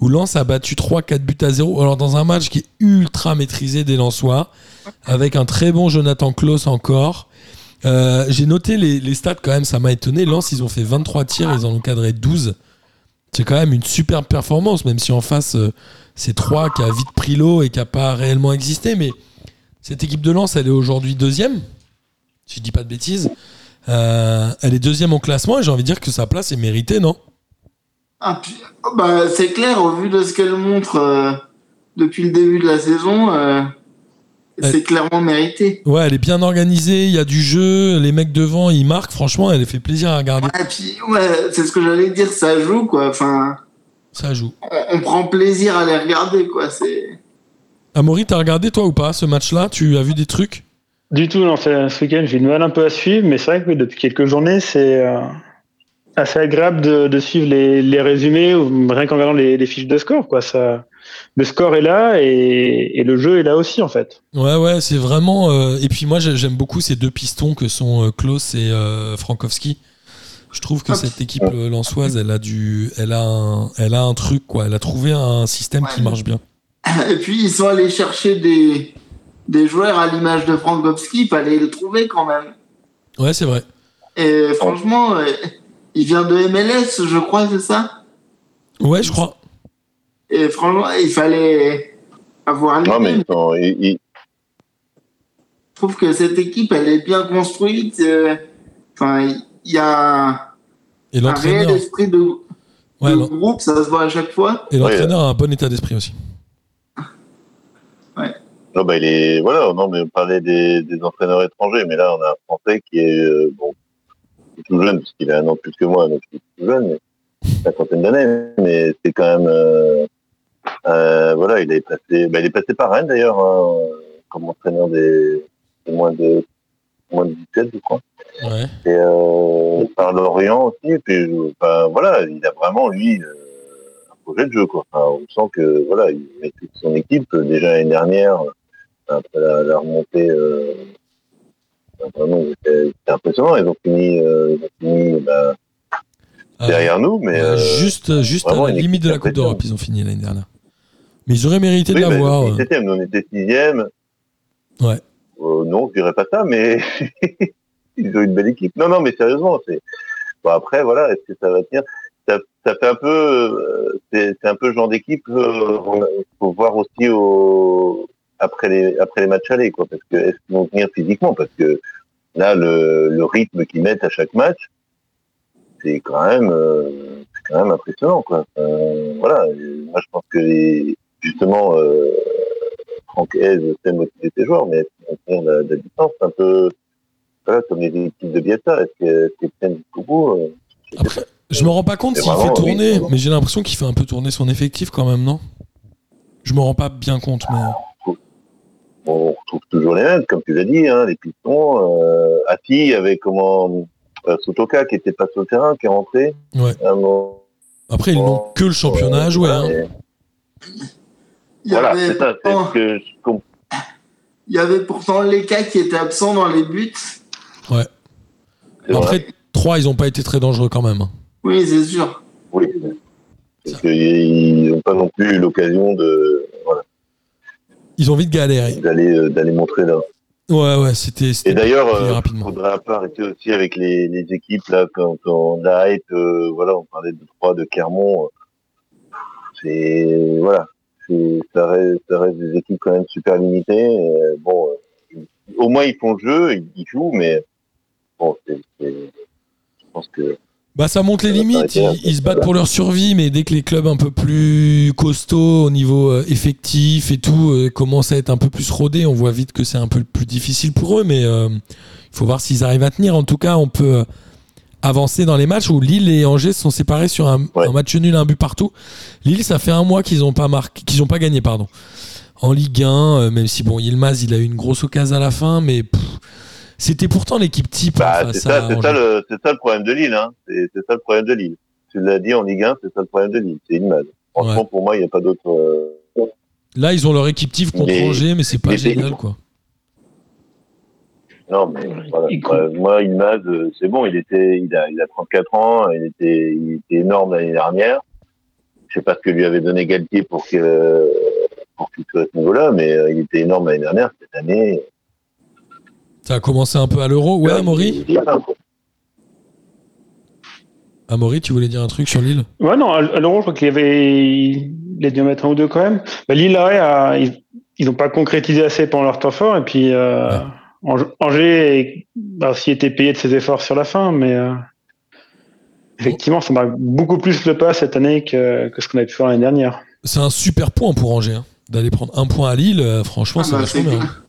où Lens a battu 3-4 buts à 0. Alors, dans un match qui est ultra maîtrisé des Lensois, avec un très bon Jonathan Klaus encore. Euh, J'ai noté les, les stats quand même, ça m'a étonné. Lens, ils ont fait 23 tirs, ils en ont cadré 12. C'est quand même une superbe performance, même si en face, c'est 3 qui a vite pris l'eau et qui a pas réellement existé. Mais cette équipe de Lens, elle est aujourd'hui deuxième, si je dis pas de bêtises. Euh, elle est deuxième au classement et j'ai envie de dire que sa place est méritée, non? Ah, bah, c'est clair, au vu de ce qu'elle montre euh, depuis le début de la saison, euh, c'est clairement mérité. Ouais, elle est bien organisée, il y a du jeu, les mecs devant, ils marquent. Franchement, elle fait plaisir à regarder. Et puis, ouais, c'est ce que j'allais dire, ça joue, quoi. Enfin, Ça joue. on, on prend plaisir à les regarder, quoi. C'est. Amaury, t'as regardé toi ou pas ce match-là? Tu as vu des trucs? Du tout, non, ce ce week-end, j'ai du mal un peu à suivre, mais c'est vrai que depuis quelques journées, c'est euh, assez agréable de, de suivre les, les résumés, ou rien qu'en regardant les, les fiches de score. Quoi. Ça, le score est là et, et le jeu est là aussi, en fait. Ouais, ouais, c'est vraiment. euh, Et puis moi, j'ai- j'aime beaucoup ces deux pistons que sont euh, Klaus et euh, Frankowski. Je trouve que Ah, cette équipe lensoise, elle a du, elle a un, elle a un truc quoi. Elle a trouvé un système qui marche bien. Et puis, ils sont allés chercher des, des joueurs à l'image de Frankowski, il fallait le trouver quand même. Ouais, c'est vrai. Et franchement, euh, il vient de MLS, je crois, c'est ça? Ouais, je crois. Et franchement, il fallait avoir Non, mais ils- ils- Je trouve que cette équipe, elle est bien construite. euh, Enfin, il y a Et un réel esprit de, ouais, de l'en- groupe, ça se voit à chaque fois. et l'entraîneur a un bon état d'esprit aussi. Non, bah, il est, voilà, non, mais on parlait des, des entraîneurs étrangers, mais là, on a un Français qui est, euh, bon, tout jeune, parce qu'il a un an plus que moi, donc il est tout jeune, mais cinquantaine d'années, mais c'est quand même, euh, euh, voilà, il est passé, bah, il est passé par Rennes, d'ailleurs, hein, comme entraîneur des, des moins de, moins de 17, je crois. Ouais. et euh, par l'Orient aussi. Et puis, enfin, voilà, il a vraiment lui euh, un projet de jeu. Quoi. Enfin, on sent que voilà, il met toute son équipe. Déjà l'année dernière, après la, la remontée, euh, vraiment, c'était impressionnant. Ils ont fini, euh, ils ont fini bah, Euh, derrière nous, mais ouais, euh, juste, juste à la limite de la Coupe d'Europe, ils ont fini l'année dernière. Mais ils auraient mérité oui, de bah, l'avoir. nous, on était sixième. Ouais. Non, je dirais pas ça, mais ils ont une belle équipe. Non, non, mais sérieusement, c'est bon, après voilà, est-ce que ça va tenir? Ça, ça fait un peu, euh, c'est un peu le genre d'équipe. Euh, faut voir aussi au après les après les matchs allés, quoi, parce que est-ce qu'ils vont tenir physiquement, parce que là le, le rythme qu'ils mettent à chaque match, c'est quand même euh, c'est quand même impressionnant, quoi. Euh, voilà, moi je pense que les, justement euh, Franck Hez sait motiver ses joueurs, mais est-ce qu'ils vont tenir la, la distance un peu voilà, comme les équipes de Bielsa, est-ce que- est-ce qu'elles tiennent jusqu'au bout euh, Après, je me rends pas compte s'il fait tourner, oui. mais j'ai l'impression qu'il fait un peu tourner son effectif quand même, non? Je me rends pas bien compte, mais. On retrouve toujours les mêmes, comme tu l'as dit, hein, les pistons. Euh, Ati avec comment euh, Sotoka qui était pas sur le terrain, qui est rentré. Ouais. moment. Après, ils n'ont que le championnat à jouer. Hein. Et- Il y Voilà, avait c'est ça. C'est pourtant- ce que je comprends. Il y avait pourtant Leka qui était absent dans les buts. Ouais. C'est. Après, 3, ils ont pas été très dangereux quand même. hein. Oui, c'est sûr. Oui. Parce qu'ils n'ont pas non plus eu l'occasion de Ils ont vite galéré. d'aller euh, d'aller montrer là. Ouais, ouais, c'était. Et d'ailleurs, il faudrait un peu arrêter aussi avec les, les équipes là quand on la hype, euh, voilà, on parlait de Troyes, de Clermont. euh, C'est voilà, c'est ça reste, ça reste des équipes quand même super limitées. et, euh, bon, euh, au moins ils font le jeu, ils, ils jouent, mais bon, c'est, c'est- je pense que Bah, ça monte les limites. Ils, ils se battent pour leur survie, mais dès que les clubs un peu plus costauds au niveau euh, effectif et tout euh, commencent à être un peu plus rodés, on voit vite que c'est un peu plus difficile pour eux. Mais euh, il faut voir s'ils arrivent à tenir. En tout cas, on peut avancer dans les matchs où Lille et Angers se sont séparés sur un, Ouais. un match nul, un but partout. Lille, ça fait un mois qu'ils n'ont pas marqué, qu'ils ont pas gagné, pardon. En Ligue 1, euh, même si bon, Yilmaz, il a eu une grosse occasion à la fin, mais pff, c'était pourtant l'équipe type. bah, c'est ça, ça le, ça le problème de Lille, hein. C'est, ça le problème de Lille. Tu l'as dit en Ligue 1, c'est ça le problème de Lille. C'est une mal. Franchement, Ouais. pour moi, il n'y a pas d'autre. euh, Là, ils ont leur équipe type contre Mais- Angers, mais c'est pas mais- génial, quoi. Non, mais voilà. Il Euh, moi, Ilmaz, euh, c'est bon, il était, il a, il a 34 ans, il était, il était énorme l'année dernière. Je sais pas ce que lui avait donné Galtier pour que, pour qu'il soit à ce niveau-là, mais euh, il était énorme l'année dernière. Cette année, Ça a commencé un peu à l'euro. Ouais, Amaury. Amaury, tu voulais dire un truc sur l'île Ouais, non, à l'Euro, je crois qu'il y avait. Il a dû en mettre un ou deux quand même. Bah, Lille, là, ouais, a- ils n'ont pas concrétisé assez pendant leur temps fort. Et puis, euh, Ouais. Angers, bah, s'y était payé de ses efforts sur la fin, mais euh, effectivement, ça marque beaucoup plus le pas cette année que, que ce qu'on avait pu faire l'année dernière. C'est un super point pour Angers. hein. D'aller prendre un point à Lille, euh, franchement, Ah c'est bah, vachement c'est bien. clair.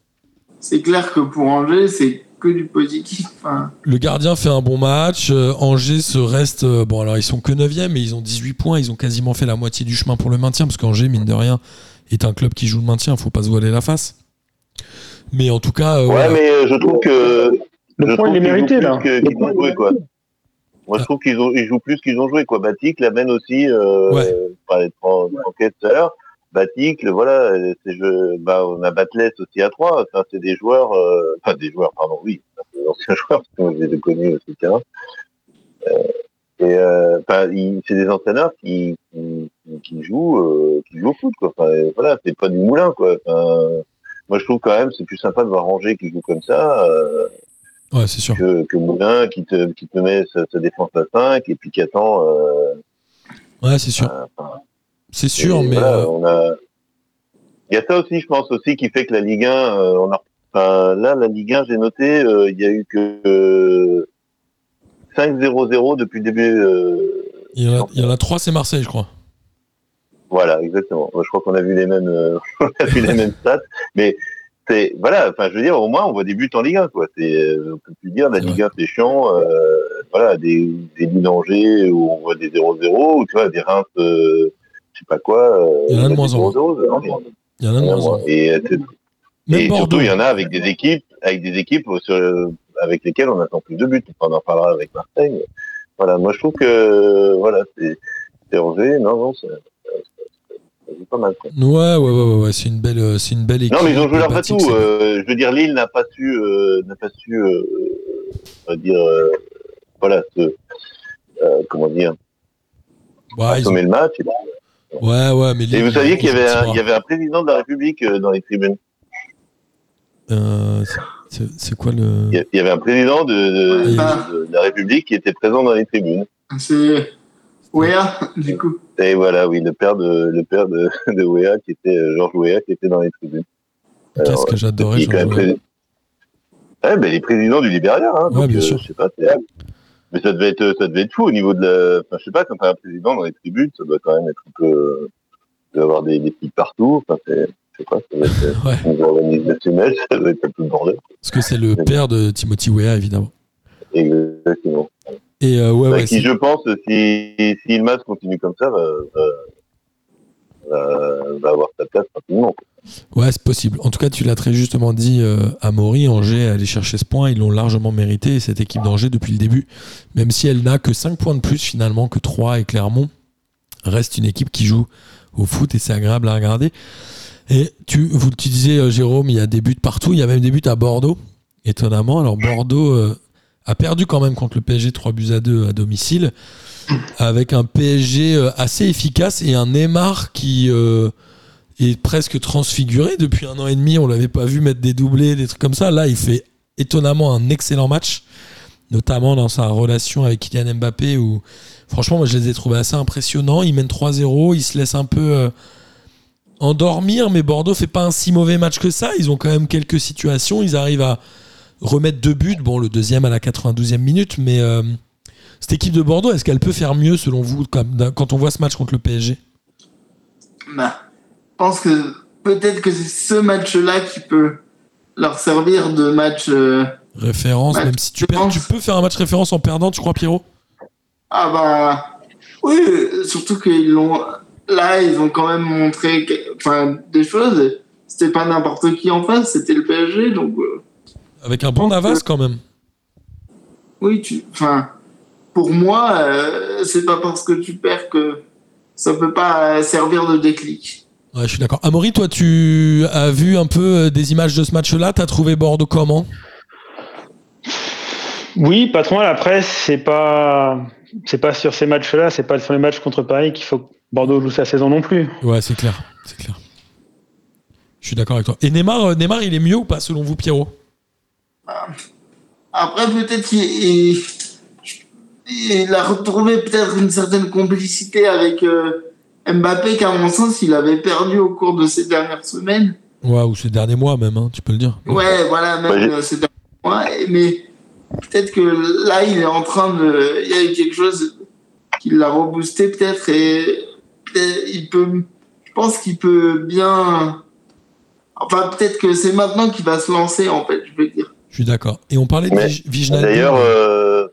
C'est clair que pour Angers, c'est que du positif. Enfin, Le gardien fait un bon match. euh, Angers se reste. euh, bon, alors ils sont que 9 mais ils ont 18 points. Ils ont quasiment fait la moitié du chemin pour le maintien, parce qu'Angers, mine de rien, est un club qui joue le maintien. Faut pas se voiler la face. Mais en tout cas, euh, Ouais, voilà. mais je trouve que Le je point, trouve il est mérité, là. qu'ils ont joué, quoi. Moi, je trouve qu'ils ont, ils jouent plus qu'ils ont joué, quoi. Batik l'amène aussi, euh, Ouais. par les tout à l'heure. Batik, le voilà, c'est jeux, bah, on a aussi à trois. Enfin, c'est des joueurs, euh, enfin, des joueurs, pardon, oui, des anciens joueurs, parce que moi, je les ai connus aussi, terrain. Euh, et, euh, enfin, c'est des entraîneurs qui, qui, qui jouent, euh, qui jouent au foot, quoi. Enfin, euh, voilà, c'est pas du moulin, quoi. Enfin, moi, je trouve quand même, c'est plus sympa de voir Angers qui joue comme ça, ouais, c'est sûr. que, que Moulin qui te, qui te met sa, sa défense à 5 et puis qui attend. Ouais, c'est sûr. enfin, C'est sûr, et mais voilà, euh, on a. Il y a ça aussi, je pense aussi, qui fait que la Ligue 1, euh, on a. enfin, là, la Ligue 1, j'ai noté, euh, il y a eu que euh, 5-0-0 depuis le début. il y, en a, il y en a 3, c'est Marseille, je crois. Voilà, exactement. Je crois qu'on a vu les mêmes, on a vu les mêmes stats, mais c'est voilà. Enfin, je veux dire, au moins, on voit des buts en Ligue 1, quoi. C'est, on peut plus dire, la Ligue 1, c'est chiant. Voilà, des des où on voit des 0-0, ou tu vois, des Reims, je sais pas quoi. Euh, Il y en a de moins en moins. 0-0, non, Il y en a de moins en moins. moins. Et, euh, surtout, il y en a avec des équipes, avec des équipes sur- avec lesquelles on attend plus de buts. On en parlera avec Marseille. Voilà, moi je trouve que voilà, c'est Angers, non, non, c'est pas mal. Quoi. Ouais, ouais, ouais, ouais, ouais, c'est une belle, euh, c'est une belle équipe. Non, mais ils ont joué leur Euh, je veux dire, Lille n'a pas su, euh, n'a pas su, euh, on va dire, euh, voilà, euh, comment dire, Ouais, ils ont- le match. Et, ouais, ouais, mais et vous saviez qu'il y avait, un, il y avait un président de la République euh, dans les tribunes. Euh, c'est- quoi le. Il y avait un président de, de- Oui. de- de la République qui était présent dans les tribunes. c'est Wea, du coup. Et voilà, oui, le père de le père de, de Wea, qui était euh, Georges Wea, qui était dans les tribunes. Qu'est-ce que j'adorais, Il est quand même Georges pré- Ouais, ben, il est président du Libéria, hein, Ouais, donc, bien euh, sûr. je sais pas, c'est- mais ça devait être, ça devait être fou au niveau de la, enfin, je sais pas, quand t'as un président dans les tribunes, ça doit quand même être un peu, euh, il doit y avoir des, des flics partout, enfin, c'est, je sais pas, ça doit être, Ouais. au niveau organisationnel, ça doit être un peu le bordel. Parce que c'est le père de Timothy Weah, évidemment. Exactement. Et euh, ouais, Bah, ouais, qui, je pense, si, si Ilmaz continue comme ça, va, va, va- avoir sa place rapidement. ouais, c'est possible. En tout cas, tu l'as très justement dit euh, à Maury, Angers aller chercher ce point, ils l'ont largement mérité, cette équipe d'Angers, depuis le début. Même si elle n'a que 5 points de plus finalement que 3 et Clermont, reste une équipe qui joue au foot et c'est agréable à regarder. Et tu, vous, tu disais, euh, Jérôme, il y a des buts partout. Il y a même des buts à Bordeaux, étonnamment. Alors, Bordeaux euh, a perdu quand même contre le PSG 3 buts à 2 à domicile, avec un PSG euh, assez efficace et un Neymar qui euh, est presque transfiguré. Depuis un an et demi, on l'avait pas vu mettre des doublés, des trucs comme ça. Là, il fait étonnamment un excellent match, notamment dans sa relation avec Kylian Mbappé, où franchement, moi, je les ai trouvés assez impressionnants. Il mène 3-0, il se laisse un peu euh, endormir, mais Bordeaux fait pas un si mauvais match que ça. Ils ont quand même quelques situations, ils arrivent à remettre deux buts, bon, le deuxième à la 92e minute, mais cette équipe de Bordeaux, est-ce qu'elle peut faire mieux selon vous quand on voit ce match contre le PSG Bah, je pense que peut-être que c'est ce match-là qui peut leur servir de match. euh, Référence, même si tu perds, tu peux faire un match référence en perdant, tu crois, Pierrot? Ah bah oui, surtout qu'ils l'ont. Là, ils ont quand même montré que- enfin, des choses. C'était pas n'importe qui en face, c'était le PSG, donc euh, Avec un bon Navas quand même. oui, tu. Enfin, pour moi, euh, c'est pas parce que tu perds que ça peut pas servir de déclic. Ouais, je suis d'accord. Amaury, toi, tu as vu un peu euh, des images de ce match-là? T'as trouvé Bordeaux comment? Oui, pas trop mal. Après, c'est pas, c'est pas sur ces matchs-là, c'est pas sur les matchs contre Paris qu'il faut que Bordeaux joue sa saison non plus. Ouais, c'est clair. C'est clair. Je suis d'accord avec toi. Et Neymar, euh, Neymar, il est mieux ou pas selon vous, Pierrot? Après, peut-être qu'il il, a retrouvé peut-être une certaine complicité avec euh, Mbappé qu'à mon sens, il avait perdu au cours de ces dernières semaines. Ouais, ou ces derniers mois même, hein, tu peux le dire. Ouais, voilà, même Ouais, euh, ces derniers mois. Mais peut-être que là, il est en train de. Il y a eu quelque chose qui l'a reboosté, peut-être, et peut-être il peut. Je pense qu'il peut bien. Enfin, peut-être que c'est maintenant qu'il va se lancer, en fait, je veux dire. Je suis d'accord. Et on parlait de Viginaldo. D'ailleurs, euh,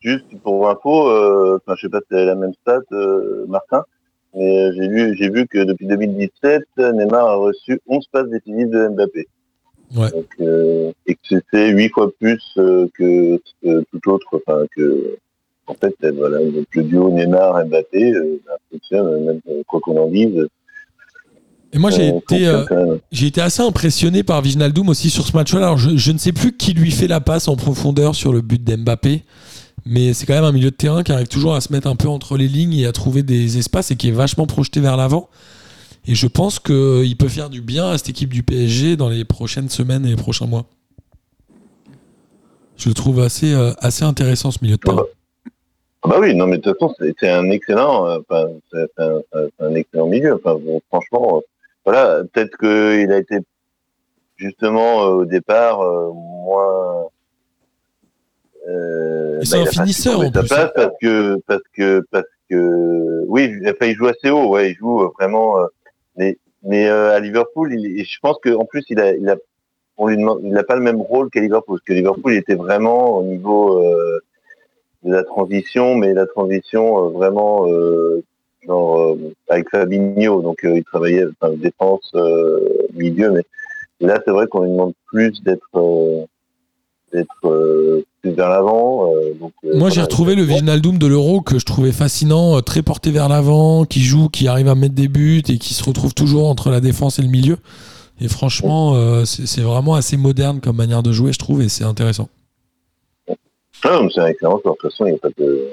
juste pour info, euh, enfin, je sais pas si c'est la même stat, euh, Martin, mais euh, j'ai vu, j'ai vu que depuis 2017, Neymar a reçu 11 passes décisives de Mbappé. Ouais. Donc, euh, et que c'était 8 fois plus que, tout autre, enfin que en fait, voilà, donc le duo Neymar-Mbappé euh, bah, fonctionne, même quoi qu'on en dise. Et moi, j'ai été, euh, été assez impressionné par Viginaldoum aussi sur ce match-là. Alors, je, je ne sais plus qui lui fait la passe en profondeur sur le but d'Mbappé, mais c'est quand même un milieu de terrain qui arrive toujours à se mettre un peu entre les lignes et à trouver des espaces et qui est vachement projeté vers l'avant. Et je pense qu'il peut faire du bien à cette équipe du PSG dans les prochaines semaines et les prochains mois. Je le trouve assez, euh, assez intéressant ce milieu de Ah terrain. Ah bah oui, non mais de toute façon c'est un excellent, euh, c'est un, excellent milieu. Enfin bon, franchement, euh, voilà, peut-être qu'il a été justement euh, au départ moins. Euh, un il en plus, place hein. parce que parce que parce que oui, enfin, il joue assez haut, ouais, il joue euh, vraiment. euh, mais mais euh, à Liverpool, il, je pense qu'en plus il a il a on lui demande, il n'a pas le même rôle qu'à Liverpool parce que Liverpool il était vraiment au niveau de la transition, mais la transition vraiment genre avec Fabinho, donc il travaillait enfin, défense milieu, mais là c'est vrai qu'on lui demande plus d'être d'être euh, plus vers l'avant. euh, donc, euh, Moi, j'ai retrouvé le Viginaldoum de l'Euro que je trouvais fascinant, très porté vers l'avant, qui joue, qui arrive à mettre des buts et qui se retrouve toujours entre la défense et le milieu. Et franchement, euh, c'est vraiment assez moderne comme manière de jouer, je trouve, et c'est intéressant. Ah, c'est un excellent joueur. De toute façon, il n'y a pas de.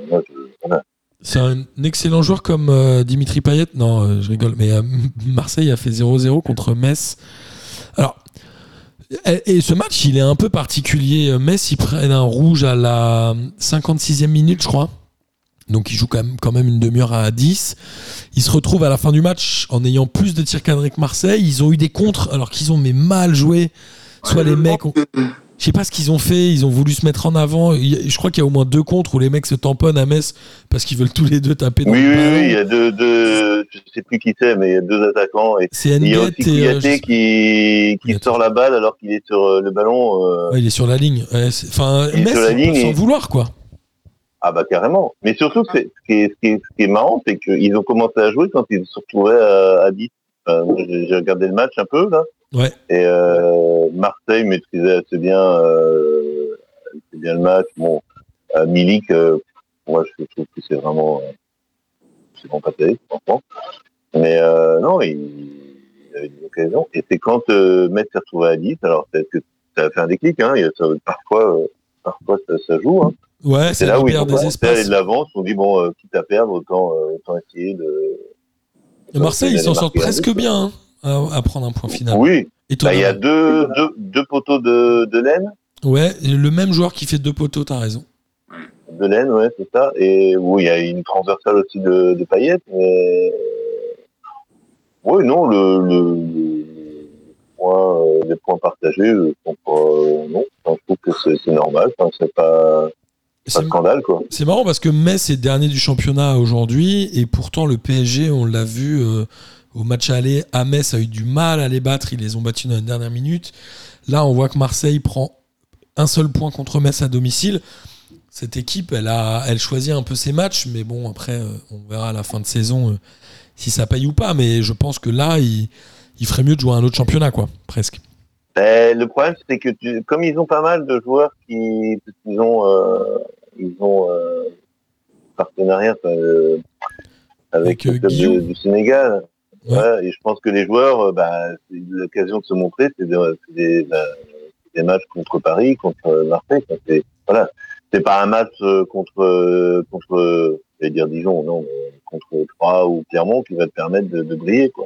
Voilà. C'est un excellent joueur comme euh, Dimitri Payet. Non, euh, je rigole. Mais Marseille a fait 0-0 contre Metz. Alors, et, ce match, il est un peu particulier. Metz, ils prennent un rouge à la 56e minute, je crois. Donc, ils jouent quand même, quand même une demi-heure à 10. Ils se retrouvent à la fin du match en ayant plus de tirs cadrés que Marseille. Ils ont eu des contres alors qu'ils ont mais mal joué. Soit les mecs ont, je sais pas ce qu'ils ont fait, ils ont voulu se mettre en avant. Je crois qu'il y a au moins deux contres où les mecs se tamponnent à Metz parce qu'ils veulent tous les deux taper dans Oui, le oui, oui, il y a deux, deux, je sais plus qui c'est, mais il y a deux attaquants et C'est il y a Nguet aussi et. euh, qui, sort la balle alors qu'il est sur euh, le ballon. euh, Ouais, il est sur la ligne. Ouais, Enfin, Il est Metz, sur la ligne et- vouloir, quoi. Ah bah carrément. Mais surtout, ce qui est, ce qui est, ce qui est marrant, c'est qu'ils ont commencé à jouer quand ils se retrouvaient à, à 10. Enfin, moi, j'ai j'ai regardé le match un peu là. Ouais. Et euh, Marseille maîtrisait assez bien, euh, assez bien le match. Bon, euh, Milik, euh, moi je trouve que c'est vraiment, c'est vraiment pas terrible, franchement. Mais non, il, il avait des occasions. Et c'est quand Metz s'est retrouvé à 10, alors peut-être que ça a fait un déclic, hein, il ça- parfois, parfois ça, ça joue. Hein. Ouais, C'est là où ils ont à de l'avance, on dit bon, quitte à perdre, autant, autant essayer de... Et Marseille, ils s'en sortent presque bien hein, à, à prendre un point final. Oui, bah, il y a deux, deux, deux poteaux de, de laine. Ouais, le même joueur qui fait deux poteaux, t'as raison. De laine, ouais, c'est ça. Et oui, il y a une transversale aussi de, de paillettes. Mais... Oui, non, le, le, point, euh, les points partagés euh, sont pas. euh, non, Enfin, je trouve que c'est normal. Enfin, c'est pas, C'est pas scandale, quoi. c'est marrant parce que Metz est dernier du championnat aujourd'hui et pourtant le PSG, on l'a vu euh, au match aller à Metz, a eu du mal à les battre. Ils les ont battus dans la dernière minute. Là, on voit que Marseille prend un seul point contre Metz à domicile. Cette équipe, elle a, elle choisit un peu ses matchs, mais bon, après, euh, on verra à la fin de saison euh, si ça paye ou pas. Mais je pense que là, il, il ferait mieux de jouer à un autre championnat, quoi, presque. Ben, le problème, c'est que tu, comme ils ont pas mal de joueurs qui, ils ont, euh, ils ont euh, partenariat euh, avec Avec, le club du Sénégal. Ouais. Ouais, et je pense que les joueurs, euh, bah, c'est l'occasion de se montrer, c'est des, bah, des matchs contre Paris, contre Marseille. quoi. C'est, voilà, c'est pas un match euh, contre, euh, contre, euh, je vais dire Dijon, non, contre Troyes ou Clermont qui va te permettre de, de briller, quoi.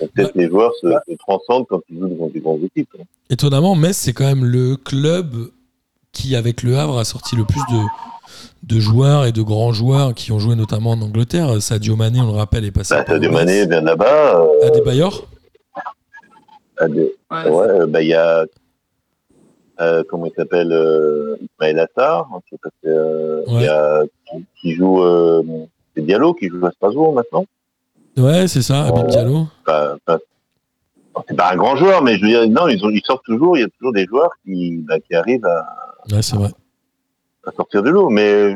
Donc, Peut-être les joueurs se, se transcendent quand ils jouent contre des grandes équipes. quoi. Étonnamment, Metz, c'est quand même le club qui, avec le Havre, a sorti le plus de, de joueurs et de grands joueurs qui ont joué notamment en Angleterre. Sadio Mané, on le rappelle, est passé Bah, Sadio. Mané vient là-bas. Euh, à des Bayor. à des- Ouais, ouais, bah, il y a, euh, comment il s'appelle, euh, Ismaël Assar, hein, euh, il y a, qui, qui joue, euh, c'est Diallo qui joue à Strasbourg maintenant. Ouais, c'est ça, Habib Ouais. Diallo. Enfin, enfin, c'est pas un grand joueur, mais je veux dire, non, ils, ont, ils sortent toujours, il y a toujours des joueurs qui, bah, qui arrivent à, Ouais, c'est vrai. À sortir de l'eau, mais euh,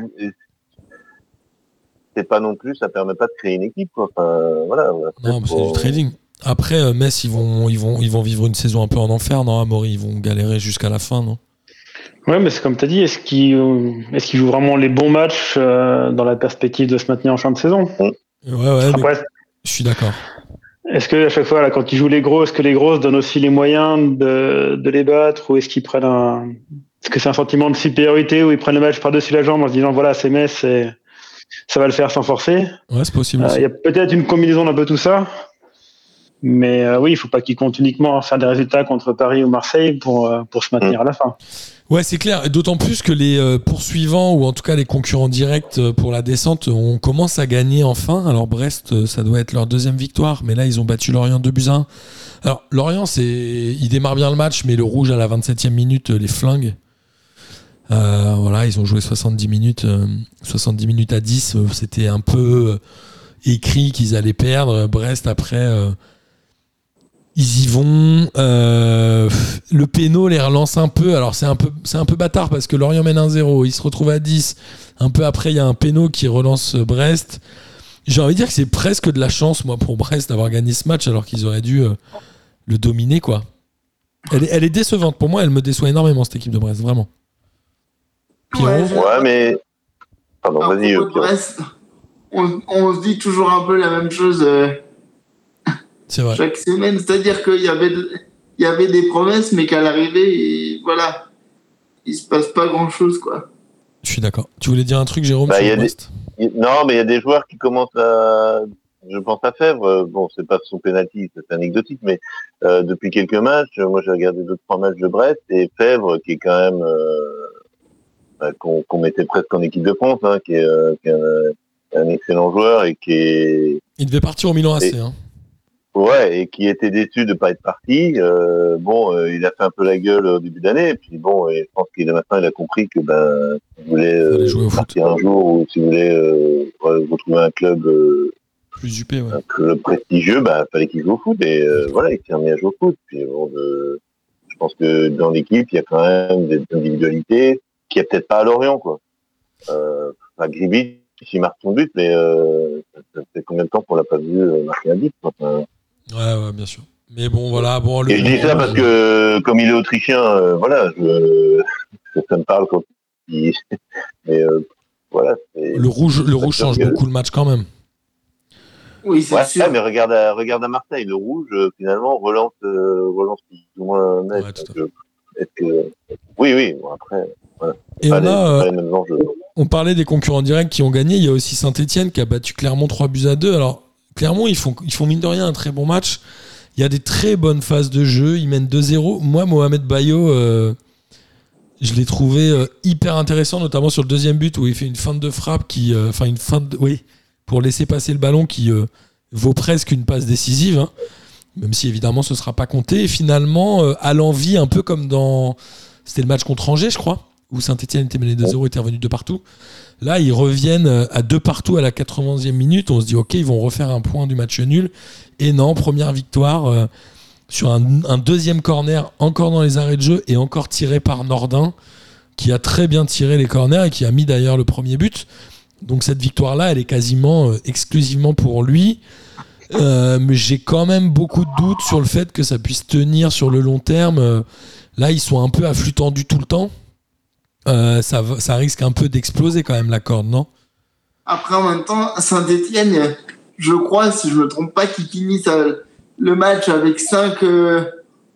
c'est pas non plus, ça permet pas de créer une équipe, quoi. Enfin, voilà. après, Non, mais c'est du trading. Après, euh, Metz, ils vont, ils, vont, ils vont vivre une saison un peu en enfer, non, Amaury? Ils vont galérer jusqu'à la fin, non? Ouais, mais c'est comme tu as dit, est-ce qu'ils euh, est-ce qu'ils jouent vraiment les bons matchs euh, dans la perspective de se maintenir en fin de saison? Ouais, ouais, Après, je suis d'accord. est-ce que à chaque fois, là, quand ils jouent les gros, est-ce que les grosses donnent aussi les moyens de, de les battre ou est-ce qu'ils prennent un. Est-ce que c'est un sentiment de supériorité où ils prennent le match par-dessus la jambe en se disant voilà, c'est Metz, et ça va le faire sans forcer? Ouais, c'est possible. Euh. Il y a peut-être une combinaison d'un peu tout ça. Mais euh, oui, il faut pas qu'ils comptent uniquement faire des résultats contre Paris ou Marseille pour, euh, pour se maintenir à la fin. Ouais, c'est clair. D'autant plus que les poursuivants, ou en tout cas les concurrents directs pour la descente, on commence à gagner enfin. Alors Brest, ça doit être leur deuxième victoire, mais là ils ont battu Lorient 2 buts à 1. Alors Lorient, il démarre bien le match, mais le rouge à la 27e minute les flingue. Euh, voilà, ils ont joué 70 minutes, euh, 70 minutes à 10. euh, C'était un peu écrit qu'ils allaient perdre. Brest après. ils y vont. le péno les relance un peu. Alors c'est un peu, bâtard parce que Lorient mène 1-0. Ils se retrouvent à 10. Un peu après, il y a un péno qui relance Brest. J'ai envie de dire que c'est presque de la chance, moi, pour Brest d'avoir gagné ce match alors qu'ils auraient dû le dominer, quoi. Elle est, elle est décevante. Pour moi, elle me déçoit énormément, cette équipe de Brest, vraiment. Pierrot Ouais, mais. Pardon, vas-y, on, on se dit toujours un peu la même chose euh, C'est vrai. chaque semaine. C'est-à-dire qu'il y avait, de- il y avait des promesses, mais qu'à l'arrivée, il- voilà, il se passe pas grand-chose, quoi. Je suis d'accord. Tu voulais dire un truc, Jérôme, Bah, sur il y a Non, mais il y a des joueurs qui commencent à. Je pense à Fèvre. Bon, c'est pas son penalty, c'est anecdotique, mais euh, depuis quelques matchs, moi j'ai regardé deux trois matchs de Brest et Fèvre, qui est quand même euh, qu'on qu'on mettait presque en équipe de France, hein, qui est, euh, qui est un, un excellent joueur et qui est Il devait partir au Milan AC. Hein. Ouais, et qui était déçu de pas être parti. Euh, bon, euh, il a fait un peu la gueule au début d'année, et puis bon, et je pense qu'il a maintenant il a compris que ben, s'il voulait euh, Fallait jouer au foot. partir un jour ou s'il voulait euh, ouais, retrouver un club, euh, Plus UP, ouais. un club prestigieux, bah fallait qu'il joue au foot. Et euh, voilà, il s'est remis à jouer au foot. Puis bon, je pense que dans l'équipe, il y a quand même des individualités qui a peut-être pas à Lorient, quoi. Euh, à Gribi, il marque son but, mais euh, ça, fait combien de temps qu'on l'a pas vu euh, marquer un but. Enfin, Ouais, ouais, bien sûr. Mais bon, voilà. Bon, le- et je dis ça parce que, comme il est autrichien, euh, voilà, je, ça me parle quand il. Mais euh, voilà. c'est- Le rouge, le rouge change beaucoup le match quand même. Oui, c'est Ouais, sûr. mais regarde à, regarde à Marseille, le rouge, euh, finalement, relance, euh, relance plus ou moins net. Ouais, euh. Oui, oui, bon, après, Et on les, a, euh. On parlait des concurrents directs qui ont gagné. Il y a aussi Saint-Etienne qui a battu Clermont 3 buts à 2. Alors, Clermont, ils font, ils font mine de rien un très bon match. Il y a des très bonnes phases de jeu. Ils mènent 2-0. Moi, Mohamed Bayo, euh, je l'ai trouvé euh, hyper intéressant, notamment sur le deuxième but où il fait une feinte de frappe qui. euh, une feinte. de- oui, pour laisser passer le ballon qui vaut presque une passe décisive. hein. Même si évidemment ce sera pas compté. Et finalement, euh, à l'envie, un peu comme dans. C'était le match contre Angers, je crois, où Saint-Etienne était mené 2-0, était revenu de partout. Là, ils reviennent euh, à deux partout à la 91e minute. On se dit, OK, ils vont refaire un point du match nul. Et non, première victoire euh, sur un, deuxième corner, encore dans les arrêts de jeu et encore tiré par Nordin, qui a très bien tiré les corners et qui a mis d'ailleurs le premier but. Donc cette victoire-là, elle est quasiment exclusivement pour lui. Euh, mais j'ai quand même beaucoup de doutes sur le fait que ça puisse tenir sur le long terme. Euh, Là, ils sont un peu à flux tendu tout le temps. Euh, ça, ça risque un peu d'exploser quand même la corde, non? Après, en même temps, Saint-Etienne, je crois, si je me trompe pas, qu'ils finissent le match avec 5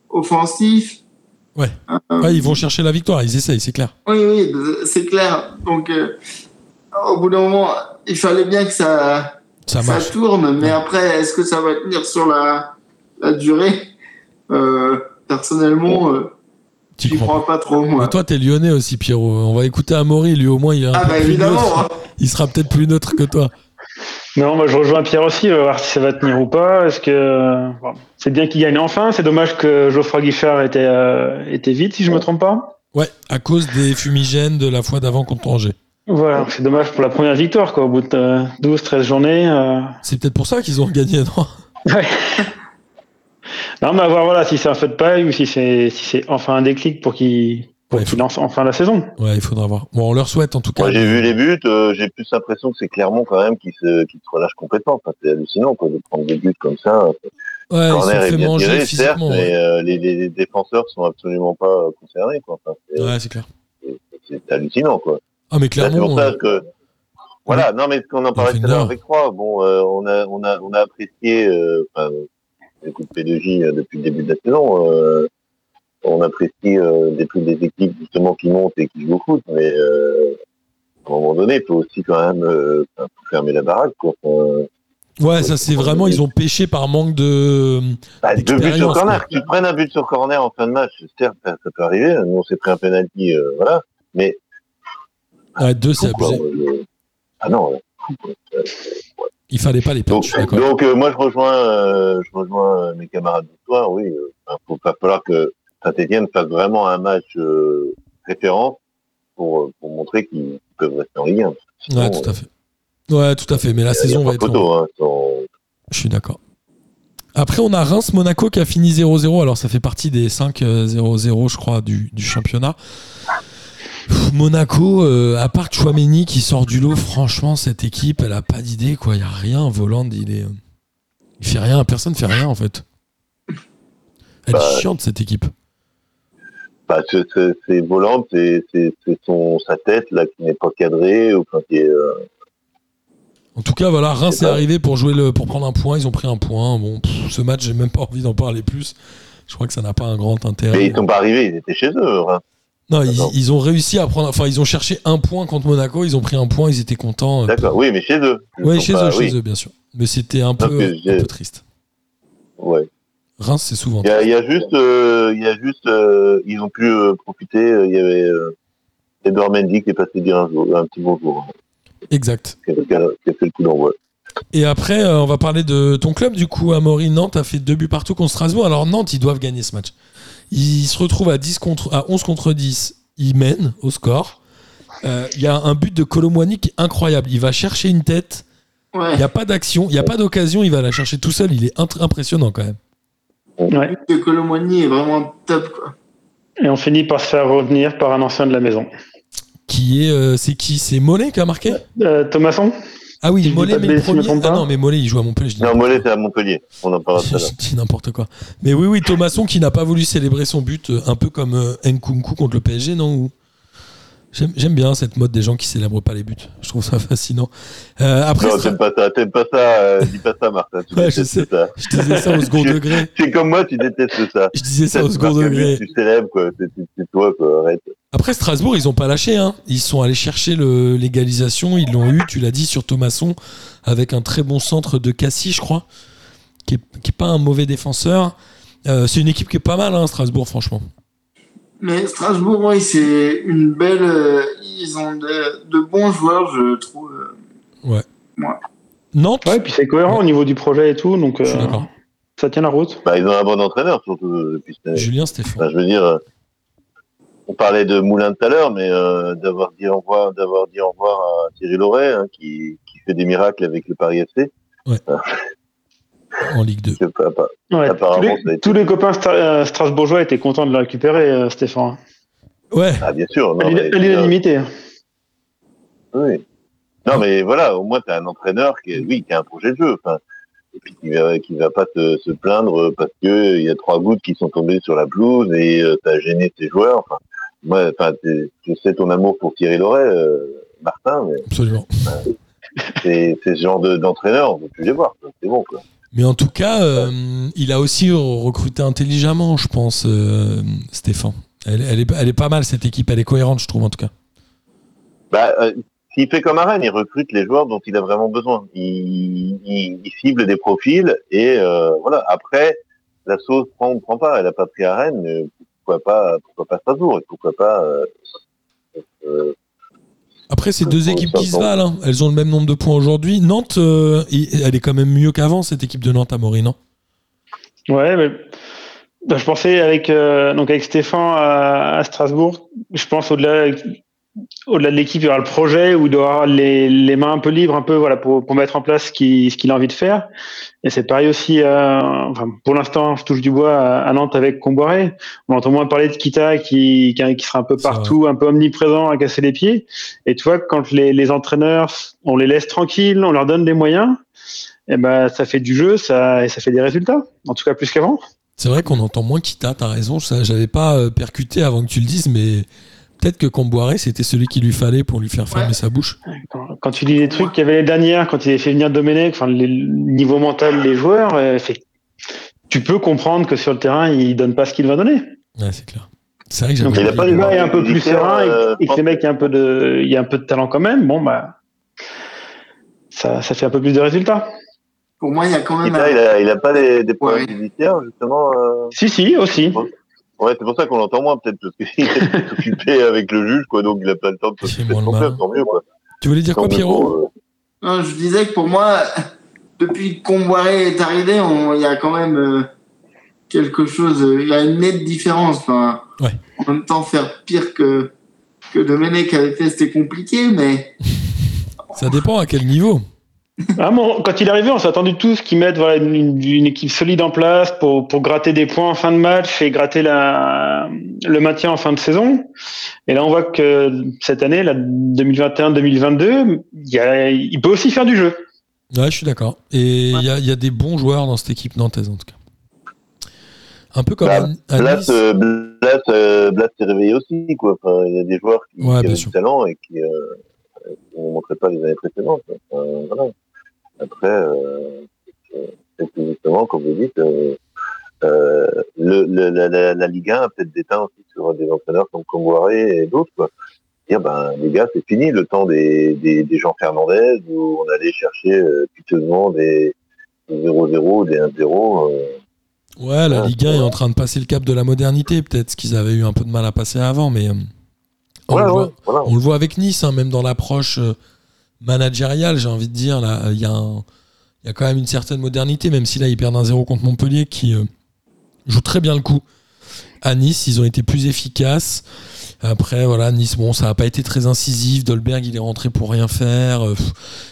offensifs. Ouais. Ouais, Ils vont chercher la victoire, ils essayent, c'est clair. Oui, oui, c'est clair. Donc, au bout d'un moment, il fallait bien que ça, Ça ça tourne, mais après, est-ce que ça va tenir sur la, la durée Euh, Personnellement, euh, Tu crois crois pas trop, moi. Mais toi, t'es lyonnais aussi, Pierrot. On va écouter Amaury, lui au moins, il est un Ah, peu bah plus neutre. hein. Il sera peut-être plus neutre que toi. Non, moi je rejoins Pierre aussi, on va voir si ça va tenir ou pas. Est-ce que bon, c'est bien qu'il gagne enfin C'est dommage que Geoffroy Guichard était euh, était vite, si je me trompe pas. Ouais, à cause des fumigènes de la fois d'avant contre Angers. Voilà, c'est dommage pour la première victoire, quoi. Au bout de euh, 12, 13 journées. euh, C'est peut-être pour ça qu'ils ont gagné, non? Ouais. non, mais à voir voilà, si c'est un feu de paille ou si c'est si c'est enfin un déclic pour qu'il pour Ouais, qu'il lance enfin la saison. Ouais, il faudra voir. Bon, on leur souhaite en tout cas. Moi, j'ai vu les buts, euh, j'ai plus l'impression que c'est Clermont quand même qui se, qui se relâche complètement. Enfin, c'est hallucinant quoi, de prendre des buts comme ça. Ouais, corner sont est fait bien manger tiré, certes, mais euh, les, les, défenseurs sont absolument pas euh, concernés. Quoi. Enfin, Ouais, c'est clair. c'est hallucinant. Quoi. Ah, mais c'est clairement. euh, que voilà, non mais ce qu'on en parlait tout à l'heure avec Croix, bon, euh, on a on a on a apprécié, euh, enfin, écoute P2J euh, depuis le début de la saison, euh, on apprécie euh, des plus des équipes justement qui montent et qui jouent au foot, mais à un moment donné, il faut aussi quand même fermer la baraque. Quoi. Enfin, Ouais, ça c'est vraiment, ils ont pêché par manque de. bah, deux buts sur corner, tu prennes un but sur corner en fin de match, certes, ça, ça peut arriver. Nous, on s'est pris un penalty, voilà, mais Ouais, deux, c'est abusé. je- ah non. ouais. Il fallait pas les perdre, Donc, euh, moi je rejoins, euh, je rejoins euh, mes camarades de soir. Oui, faut pas falloir que Saint-Étienne fasse vraiment un match référence pour, pour montrer qu'ils peuvent rester en Ligue 1. Sinon, Ouais, tout à fait. Ouais, tout à fait. Mais la saison va être. photo, hein, sans- Je suis d'accord. Après, on a Reims-Monaco qui a fini 0-0. Alors, ça fait partie des 5-0-0, je crois, du, du championnat. Monaco, euh, à part Chouameni qui sort du lot, franchement, cette équipe, elle a pas d'idée, quoi. Il y a rien. Voland, il est. Il fait rien. Personne fait rien, en fait. Elle Bah, est chiante, cette équipe. Bah, c'est- c'est c'est volant, c'est c'est- c'est son sa tête là qui n'est pas cadrée ou quand il est. euh, En tout cas, voilà, Reims est arrivé pour jouer le, pour prendre un point. Ils ont pris un point. Bon, pff, ce match, j'ai même pas envie d'en parler plus. Je crois que ça n'a pas un grand intérêt. Mais ils sont pas arrivés, ils étaient chez eux. Non, ils, ont réussi à prendre. Enfin, ils ont cherché un point contre Monaco. Ils ont pris un point. Ils étaient contents. D'accord, oui, mais chez eux. Sont chez pas- eux, oui, chez eux, bien sûr. Mais c'était un peu, un triste. Ouais. Reims, c'est souvent. Il y a, il y a juste, euh, il y a juste, euh, ils ont pu euh, profiter. Il y avait Edouard Mendy qui est passé dire un, jour, un petit bonjour, Exact. qui a, qui fait le coup d'envoi. Et après, on va parler de ton club. Du coup, Amaury, Nantes a fait deux buts partout contre Strasbourg. Alors, Nantes, ils doivent gagner ce match. Ils se retrouvent à, 10 contre, à 11 contre 10. Ils mènent au score. Euh, Il y a un but de Colomboigny qui est incroyable. Il va chercher une tête. Ouais. Il n'y a pas d'action. Il n'y a pas d'occasion. Il va la chercher tout seul. Il est impressionnant quand même. Ouais. Le but de Colomboigny est vraiment top, quoi. Et on finit par se faire revenir par un ancien de la maison. Qui est. euh, c'est qui? C'est Mollet qui a marqué? Euh, Thomasson Ah oui, Si Mollet, mais le premier. Ah non, mais Mollet, il joue à Montpellier. Je dis Non, Mollet, c'est à Montpellier. On en parlera tout à l'heure. Je dis n'importe quoi. Mais oui, oui, Thomasson qui n'a pas voulu célébrer son but, euh, un peu comme euh, Nkunku contre le PSG, non Ou- J'aime bien cette mode des gens qui célèbrent pas les buts. Je trouve ça fascinant. Euh, après, Non, t'aimes pas ça, t'aimes pas ça, euh, dis pas ça, Martin. Tu Ouais, je sais. ça. je disais ça au second degré. C'est comme moi, tu détestes ça. Je disais ça au Tu second degré. Tu célèbres, quoi. C'est- toi, quoi. Arrête. Après Strasbourg, ils ont pas lâché. Hein. Ils sont allés chercher l'égalisation. Ils l'ont eu, tu l'as dit, sur Thomasson, avec un très bon centre de Cassis, je crois, qui est, qui est pas un mauvais défenseur. Euh, c'est une équipe qui est pas mal, hein, Strasbourg, franchement. Mais Strasbourg, oui, c'est une belle. euh, ils ont de, de bons joueurs, je trouve. euh. Nantes, Ouais, puis c'est cohérent au niveau du projet et tout, donc euh, d'accord. ça tient la route. Bah, ils ont un bon entraîneur, surtout. euh. Julien Stéphane. Enfin, je veux dire, on parlait de Moulin tout à l'heure, mais euh, d'avoir dit au revoir, d'avoir dit au revoir à Thierry Loret, hein, qui, qui fait des miracles avec le Paris FC. En Ligue 2. C'est pas, pas- Ouais, tous, les, tous les copains stra- euh, strasbourgeois étaient contents de le récupérer, euh, Stéphane. Ouais, Ah, bien sûr. À Non, l'unanimité. oui. Non, mais voilà, au moins, tu as un entraîneur qui, oui, qui a un projet de jeu. Enfin, et puis qui va, qui va pas te, se plaindre parce que il y a trois gouttes qui sont tombées sur la pelouse et tu as gêné tes joueurs. Enfin, moi, enfin, je sais ton amour pour Thierry Loret, euh, Martin, mais absolument. c'est c'est ce genre de- d'entraîneur, on peut plus les voir. C'est bon, quoi. Mais en tout cas, euh, il a aussi recruté intelligemment, je pense, euh, Stéphane. Elle, est, pas mal, cette équipe. Elle est cohérente, je trouve, en tout cas. Bah, euh, s'il fait comme Arène, il recrute les joueurs dont il a vraiment besoin. Il, cible des profils et voilà. Après, la sauce prend ou prend pas. Elle a pas pris Arène, mais pourquoi pas, pourquoi pas Strasbourg pourquoi pas. Après, c'est deux équipes qui se va. valent. hein. Elles ont le même nombre de points aujourd'hui. Nantes, euh, elle est quand même mieux qu'avant, cette équipe de Nantes, Amaury, non? Ouais, mais bah, je pensais avec euh, donc avec Stéphane à, à Strasbourg, je pense au-delà au-delà de l'équipe, il y aura le projet où il doit avoir les, les mains un peu libres, un peu voilà pour, pour mettre en place ce qu'il a envie de faire. Et c'est pareil aussi. euh, enfin, pour l'instant, je touche du bois à, à Nantes avec Comboiré. On entend moins parler de Kita qui qui, qui sera un peu partout, un peu omniprésent, à casser les pieds. Et tu vois, quand les, les entraîneurs, on les laisse tranquilles, on leur donne des moyens. Et ben, ça fait du jeu, ça et ça fait des résultats. En tout cas, plus qu'avant. C'est vrai qu'on entend moins Kita, t'as raison. J'avais pas euh, percuté avant que tu le dises, mais peut-être que Comboiré, c'était celui qu'il lui fallait pour lui faire fermer Ouais. sa bouche. Quand, quand tu dis les trucs qu'il y avait les dernières, quand il a fait venir Domenech, enfin, le niveau mental des joueurs, euh, tu peux comprendre que sur le terrain, il donne pas ce qu'il va donner. Ouais, c'est clair. C'est vrai que Donc, il a pas les gars est un peu plus militaires, serein et, euh, et que les mecs a un peu de, il y a un peu de talent quand même, bon, bah, ça, ça fait un peu plus de résultats. Pour moi, il y a quand même. Il a, il a pas des, des problèmes Ouais. judiciaires, justement. euh, Si, si, aussi. Ouais, c'est pour ça qu'on l'entend moins, peut-être, parce qu'il est occupé avec le juge, quoi, donc il a pas le temps de s'occuper de son tant mieux, quoi. Tu voulais dire quoi, Tant Pierrot pour, euh, Non, je disais que pour moi, depuis que Comboiré est arrivé, on- il y a quand même euh, quelque chose. euh, Il y a une nette différence. Enfin, Ouais. En même temps, faire pire que que Domenech avait fait, c'était compliqué, mais Ça dépend à quel niveau. Ah, bon, quand il est arrivé, on s'est attendu tous qu'ils mettent voilà, une, une équipe solide en place pour, pour gratter des points en fin de match et gratter la, le maintien en fin de saison. Et là, on voit que cette année, la 2021-2022, il, peut aussi faire du jeu. Ouais, je suis d'accord. Et il y, a, il y a des bons joueurs dans cette équipe nantaise, en tout cas. Un peu comme Bah, à, à Blas, Nice. euh, Blas, euh, Blas s'est réveillé aussi. Enfin, il y a des joueurs qui, Ouais, qui sûr. du talent et qui euh, ne montraient pas les années précédentes. Enfin, voilà. Après, euh, euh, c'est justement, comme vous dites, euh, le, le- la, la, la Ligue 1 a peut-être déteint aussi sur des entraîneurs comme Comboiré et d'autres. Dire, ben, les gars, c'est fini le temps des, des, des Jean Fernandez où on allait chercher euh, piteusement des des 0-0, des 1-0. euh, Ouais, la Ligue 1 est en train de passer le cap de la modernité, peut-être, ce qu'ils avaient eu un peu de mal à passer avant, mais on, ouais, le ouais, voit, voilà. on le voit avec Nice, hein, même dans l'approche managériale, j'ai envie de dire. Là, il y, a quand même une certaine modernité, même si là, ils perdent un 0 contre Montpellier, qui euh, joue très bien le coup. À Nice, ils ont été plus efficaces. Après, voilà, Nice, bon, ça n'a pas été très incisif. Dolberg, il est rentré pour rien faire. Euh,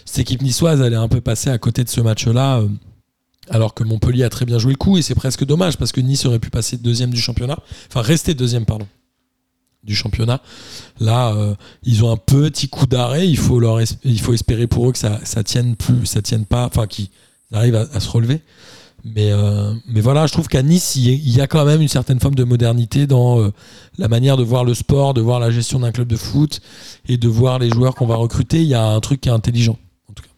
cette équipe niçoise, elle est un peu passée à côté de ce match-là. euh, alors que Montpellier a très bien joué le coup et c'est presque dommage parce que Nice aurait pu passer deuxième du championnat, enfin rester deuxième pardon du championnat. Là, euh, ils ont un petit coup d'arrêt. Il faut leur, il faut espérer pour eux que ça, ça tienne plus, ça tienne pas, enfin qu'ils arrivent à, à se relever. Mais, euh, mais voilà, je trouve qu'à Nice, il y a- quand même une certaine forme de modernité dans euh, la manière de voir le sport, de voir la gestion d'un club de foot et de voir les joueurs qu'on va recruter. Il y a un truc qui est intelligent, en tout cas.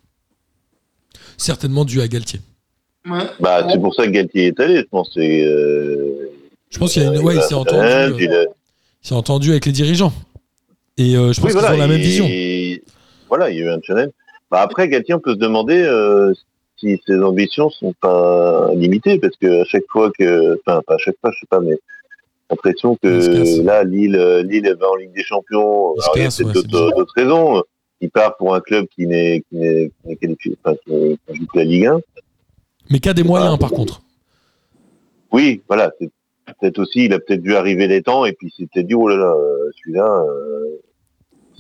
Certainement dû à Galtier. Ouais. Bah, c'est pour ça que Galtier est allé, je pense. c'est, Euh, Je pense qu'il y a une- ouais, il s'est entendu, euh, il a- s'est entendu avec les dirigeants. Et euh, je pense Oui, qu'ils voilà, ont la même et- vision. Voilà, il y a eu un challenge. Bah, après, Galtier, on peut se demander euh, si ses ambitions sont pas limitées, parce que à chaque fois que, enfin, pas à chaque fois, je sais pas, mais l'impression que là, Lille, Lille elle va en Ligue des Champions. Alors, il y a casse, peut-être ouais, d'autres raisons. Il part pour un club qui n'est qui n'est qualifié, enfin, qui qui joue la Ligue 1. Mais qui a des moyens, par contre. Oui, voilà, c'est peut-être aussi, il a peut-être dû arriver les temps, et puis il s'est peut-être dit, oh là là, euh, celui-là, euh,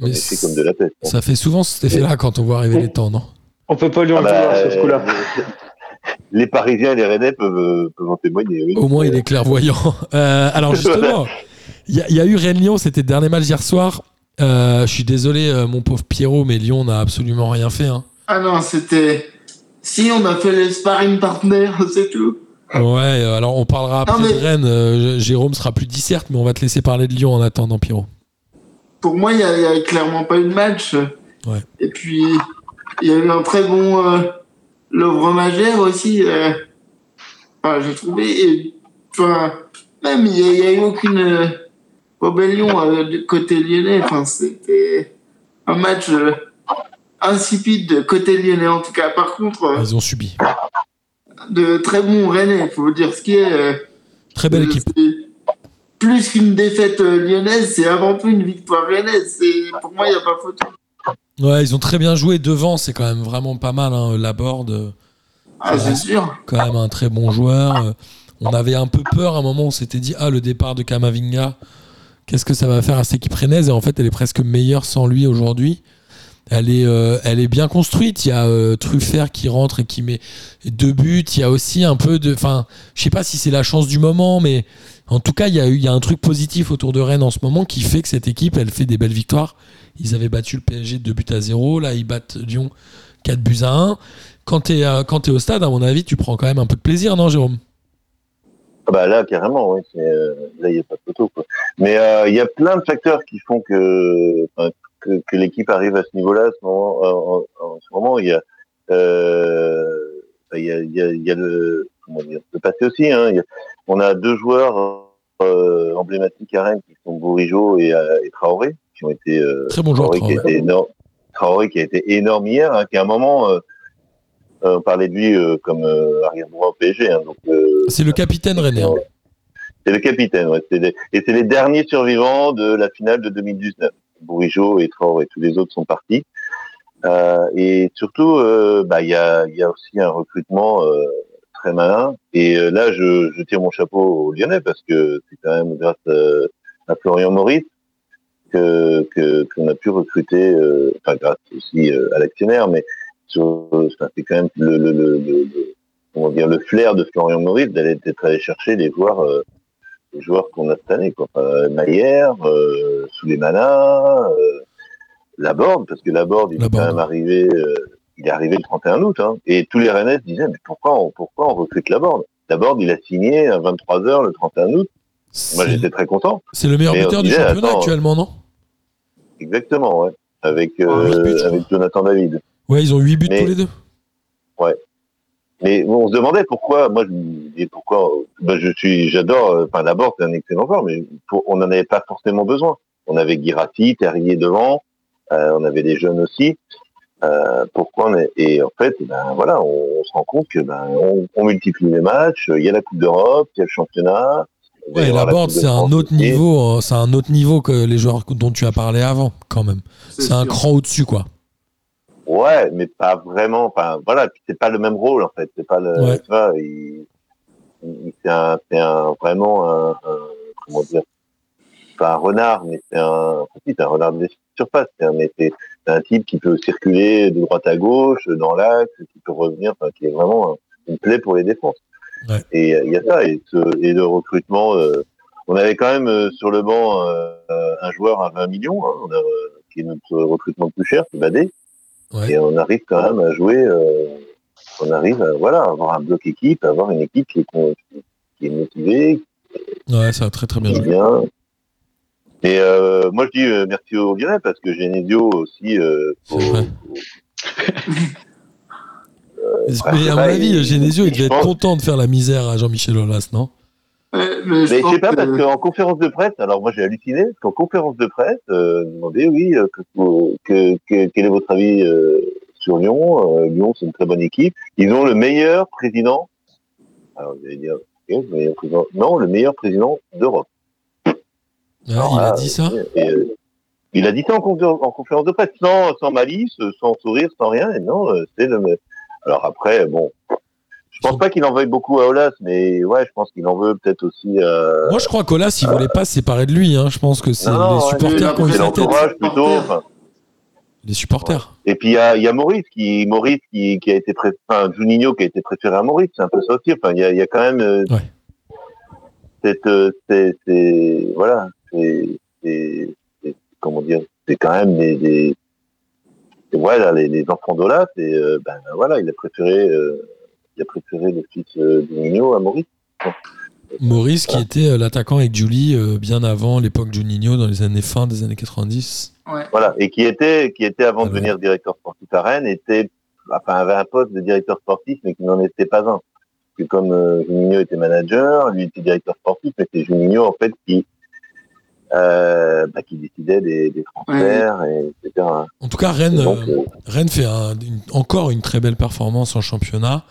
Mais c'est comme de la peste. ça fait souvent cet effet-là quand on voit arriver les temps, non On peut pas lui en Ah bah, sur ce coup-là. euh, les Parisiens et les Rennais peuvent, peuvent en témoigner. Oui. Au moins, il est clairvoyant. Euh, alors, justement, il y, a- il y a eu Rennes-Lyon, c'était le dernier match hier soir. Euh, je suis désolé, euh, mon pauvre Pierrot, mais Lyon n'a absolument rien fait. hein. Ah non, c'était. Si, on a fait les sparring partners, c'est tout. Ouais, euh, alors on parlera après mais- de Rennes. euh, Jérôme sera plus disserte, mais on va te laisser parler de Lyon en attendant, Pierrot. Pour moi, il n'y a, clairement pas eu de match. Ouais. Et puis, il y a eu un très bon euh, Lovre Magère aussi. euh, Enfin, j'ai trouvé. Et, enfin, même, il n'y a, eu aucune euh, rébellion euh, du côté lyonnais. Enfin, c'était un match euh, insipide de côté lyonnais, en tout cas. Par contre, euh, Ils ont subi. De très bons Rennais, il faut dire ce qui est. euh, Très belle équipe. c'est- Plus qu'une défaite euh, lyonnaise, c'est avant tout une victoire rennaise. Pour moi, il n'y a pas photo. Ouais, ils ont très bien joué. Devant, c'est quand même vraiment pas mal. Hein. Laborde, euh, Ah, c'est sûr. quand même un très bon joueur. Euh, On avait un peu peur à un moment, on s'était dit, ah, le départ de Kamavinga, qu'est-ce que ça va faire à cette équipe rennaise Et en fait, elle est presque meilleure sans lui aujourd'hui. Elle est, euh, elle est bien construite. Il y a euh, Truffert qui rentre et qui met deux buts. Il y a aussi un peu de. Enfin, je sais pas si c'est la chance du moment, mais en tout cas, il y, a il y a un truc positif autour de Rennes en ce moment qui fait que cette équipe, elle fait des belles victoires. Ils avaient battu le PSG de 2 buts à 0. Là, ils battent Lyon 4 buts à 1. Quand tu es, au stade, à mon avis, tu prends quand même un peu de plaisir, non, Jérôme? Ah bah là, carrément, oui. euh, là, il n'y a pas de photo. Mais il y a plein de facteurs qui font que, que, que l'équipe arrive à ce niveau-là. Ce moment, en, ce moment, il y a, euh, il y a, il y a, il y a le, comment dire, le passé aussi. Hein, il y a- on a deux joueurs euh, emblématiques à Rennes qui sont Bourigeau et, euh, et Traoré, qui ont été euh, Très bon joueur, Traoré, qui a Traoré. été énorme, Traoré qui a été énorme hier, hein, qui à un moment, on parlait de lui comme arrière droit au PSG. Hein, donc, C'est le capitaine René. c'est le capitaine, ouais. Et c'est les derniers survivants de la finale de 2019. Bourigeau et Traoré, tous les autres sont partis. Euh, et surtout, euh, bah, il y a, aussi un recrutement euh, très malin. Et là, je, tire mon chapeau aux Lyonnais parce que c'est quand même grâce à Florian Maurice que qu'on a pu recruter, enfin grâce aussi à l'actionnaire, mais c'est quand même le, le, le, le- le- flair de Florian Maurice d'aller d'être allé chercher les joueurs les joueurs qu'on a cette année quoi. Maillère, euh, Souleymana, euh, Laborde parce que Laborde il est quand même arrivé euh, il est arrivé le 31 août hein, et tous les Rennais se disaient mais pourquoi on, pourquoi on recrute Laborde? Laborde il a signé à 23 h le 31 août. Moi j'étais très content. c'est le meilleur Mais buteur du disait, championnat attends, actuellement, non? Exactement ouais. Avec Ah, euh, buts, avec Jonathan David. Ouais, ils ont 8 buts Mais- tous les deux. Mais on se demandait pourquoi, moi je me disais pourquoi, ben, je suis, j'adore, euh, enfin d'abord c'est un excellent joueur, mais pour- on n'en avait pas forcément besoin. On avait Girassi, Terrier devant, euh, on avait des jeunes aussi. Euh, pourquoi on est, et en fait, ben voilà, on, on se rend compte que ben on, on multiplie les matchs. Il y a la Coupe d'Europe, il y a le championnat. Ouais, la board, c'est un autre niveau, hein, c'est un autre niveau que les joueurs dont tu as parlé avant, quand même. C'est un sûr. cran au-dessus, quoi. Ouais, mais pas vraiment. Enfin, voilà, c'est pas le même rôle en fait. C'est pas le. Ouais. Tu vois, il, il- c'est un, c'est un vraiment un, un- comment dire, pas un renard, mais c'est un, c'est un renard de surface. C'est un, mais c'est c'est un type qui peut circuler de droite à gauche, dans l'axe, qui peut revenir, enfin, qui est vraiment un- une plaie pour les défenses. Ouais. Et euh, il y a ça et, ce, et le recrutement. euh, on avait quand même euh, sur le banc euh, un joueur à 20 millions, hein, on a, qui est notre recrutement le plus cher, c'est Badé. Ouais. Et on arrive quand même à jouer, euh, qu'on arrive à voilà, avoir un bloc équipe, à avoir une équipe qui est, con- qui est motivée, Ouais, ça a très très bien joué. bien. Et euh, moi, je dis euh, merci au Lyonnais parce que Genesio aussi. Euh, ouais, Mais à mon avis, Genesio, il devait être content de faire la misère à Jean-Michel Aulas, non? Ouais, mais je Mais je sais pas, que- parce qu'en conférence de presse, alors moi j'ai halluciné, parce qu'en conférence de presse, euh, demandaient, oui, euh, que, que- que- quel est votre avis euh, sur Lyon Euh, Lyon, c'est une très bonne équipe. Ils ont le meilleur président, alors vous allez dire, ok, le meilleur président, non, le meilleur président d'Europe. Alors Il a dit ça et, euh, il a dit ça en, confé- en conférence de presse, sans, sans malice, sans sourire, sans rien, et non, euh, c'est le Alors après, bon, je pense pas qu'il en veuille beaucoup à Olas, mais ouais, je pense qu'il en veut peut-être aussi à... Moi, je crois qu'Aulas, il voulait pas se séparer de lui. Hein. Je pense que c'est les supporters qui ont eu c'est tête. plutôt. enfin. Les supporters. Et puis il y a, il y a Maurice qui Maurice qui, qui a été pré... enfin Juninho qui a été préféré à Maurice, c'est un peu ça aussi. Enfin il y a, il y a quand même euh, Ouais. cette euh, c'est c'est voilà c'est c'est c'est- comment dire c'est quand même des, voilà les, les enfants d'Olas et euh, ben voilà il a préféré il a préféré le fils euh, de Juninho à Maurice. Maurice, qui était euh, l'attaquant avec Julie euh, bien avant l'époque Juninho, dans les années fin des années 90. Ouais. Voilà et qui était qui était avant Ah de ouais. devenir directeur sportif à Rennes était enfin avait un poste de directeur sportif mais qui n'en était pas un. Parce que comme euh, Juninho était manager, lui était directeur sportif, mais c'est Juninho en fait qui euh, bah, qui décidait des, des transferts, et, etc. En tout cas, Rennes, donc, euh, Rennes fait un- une- encore une très belle performance en championnat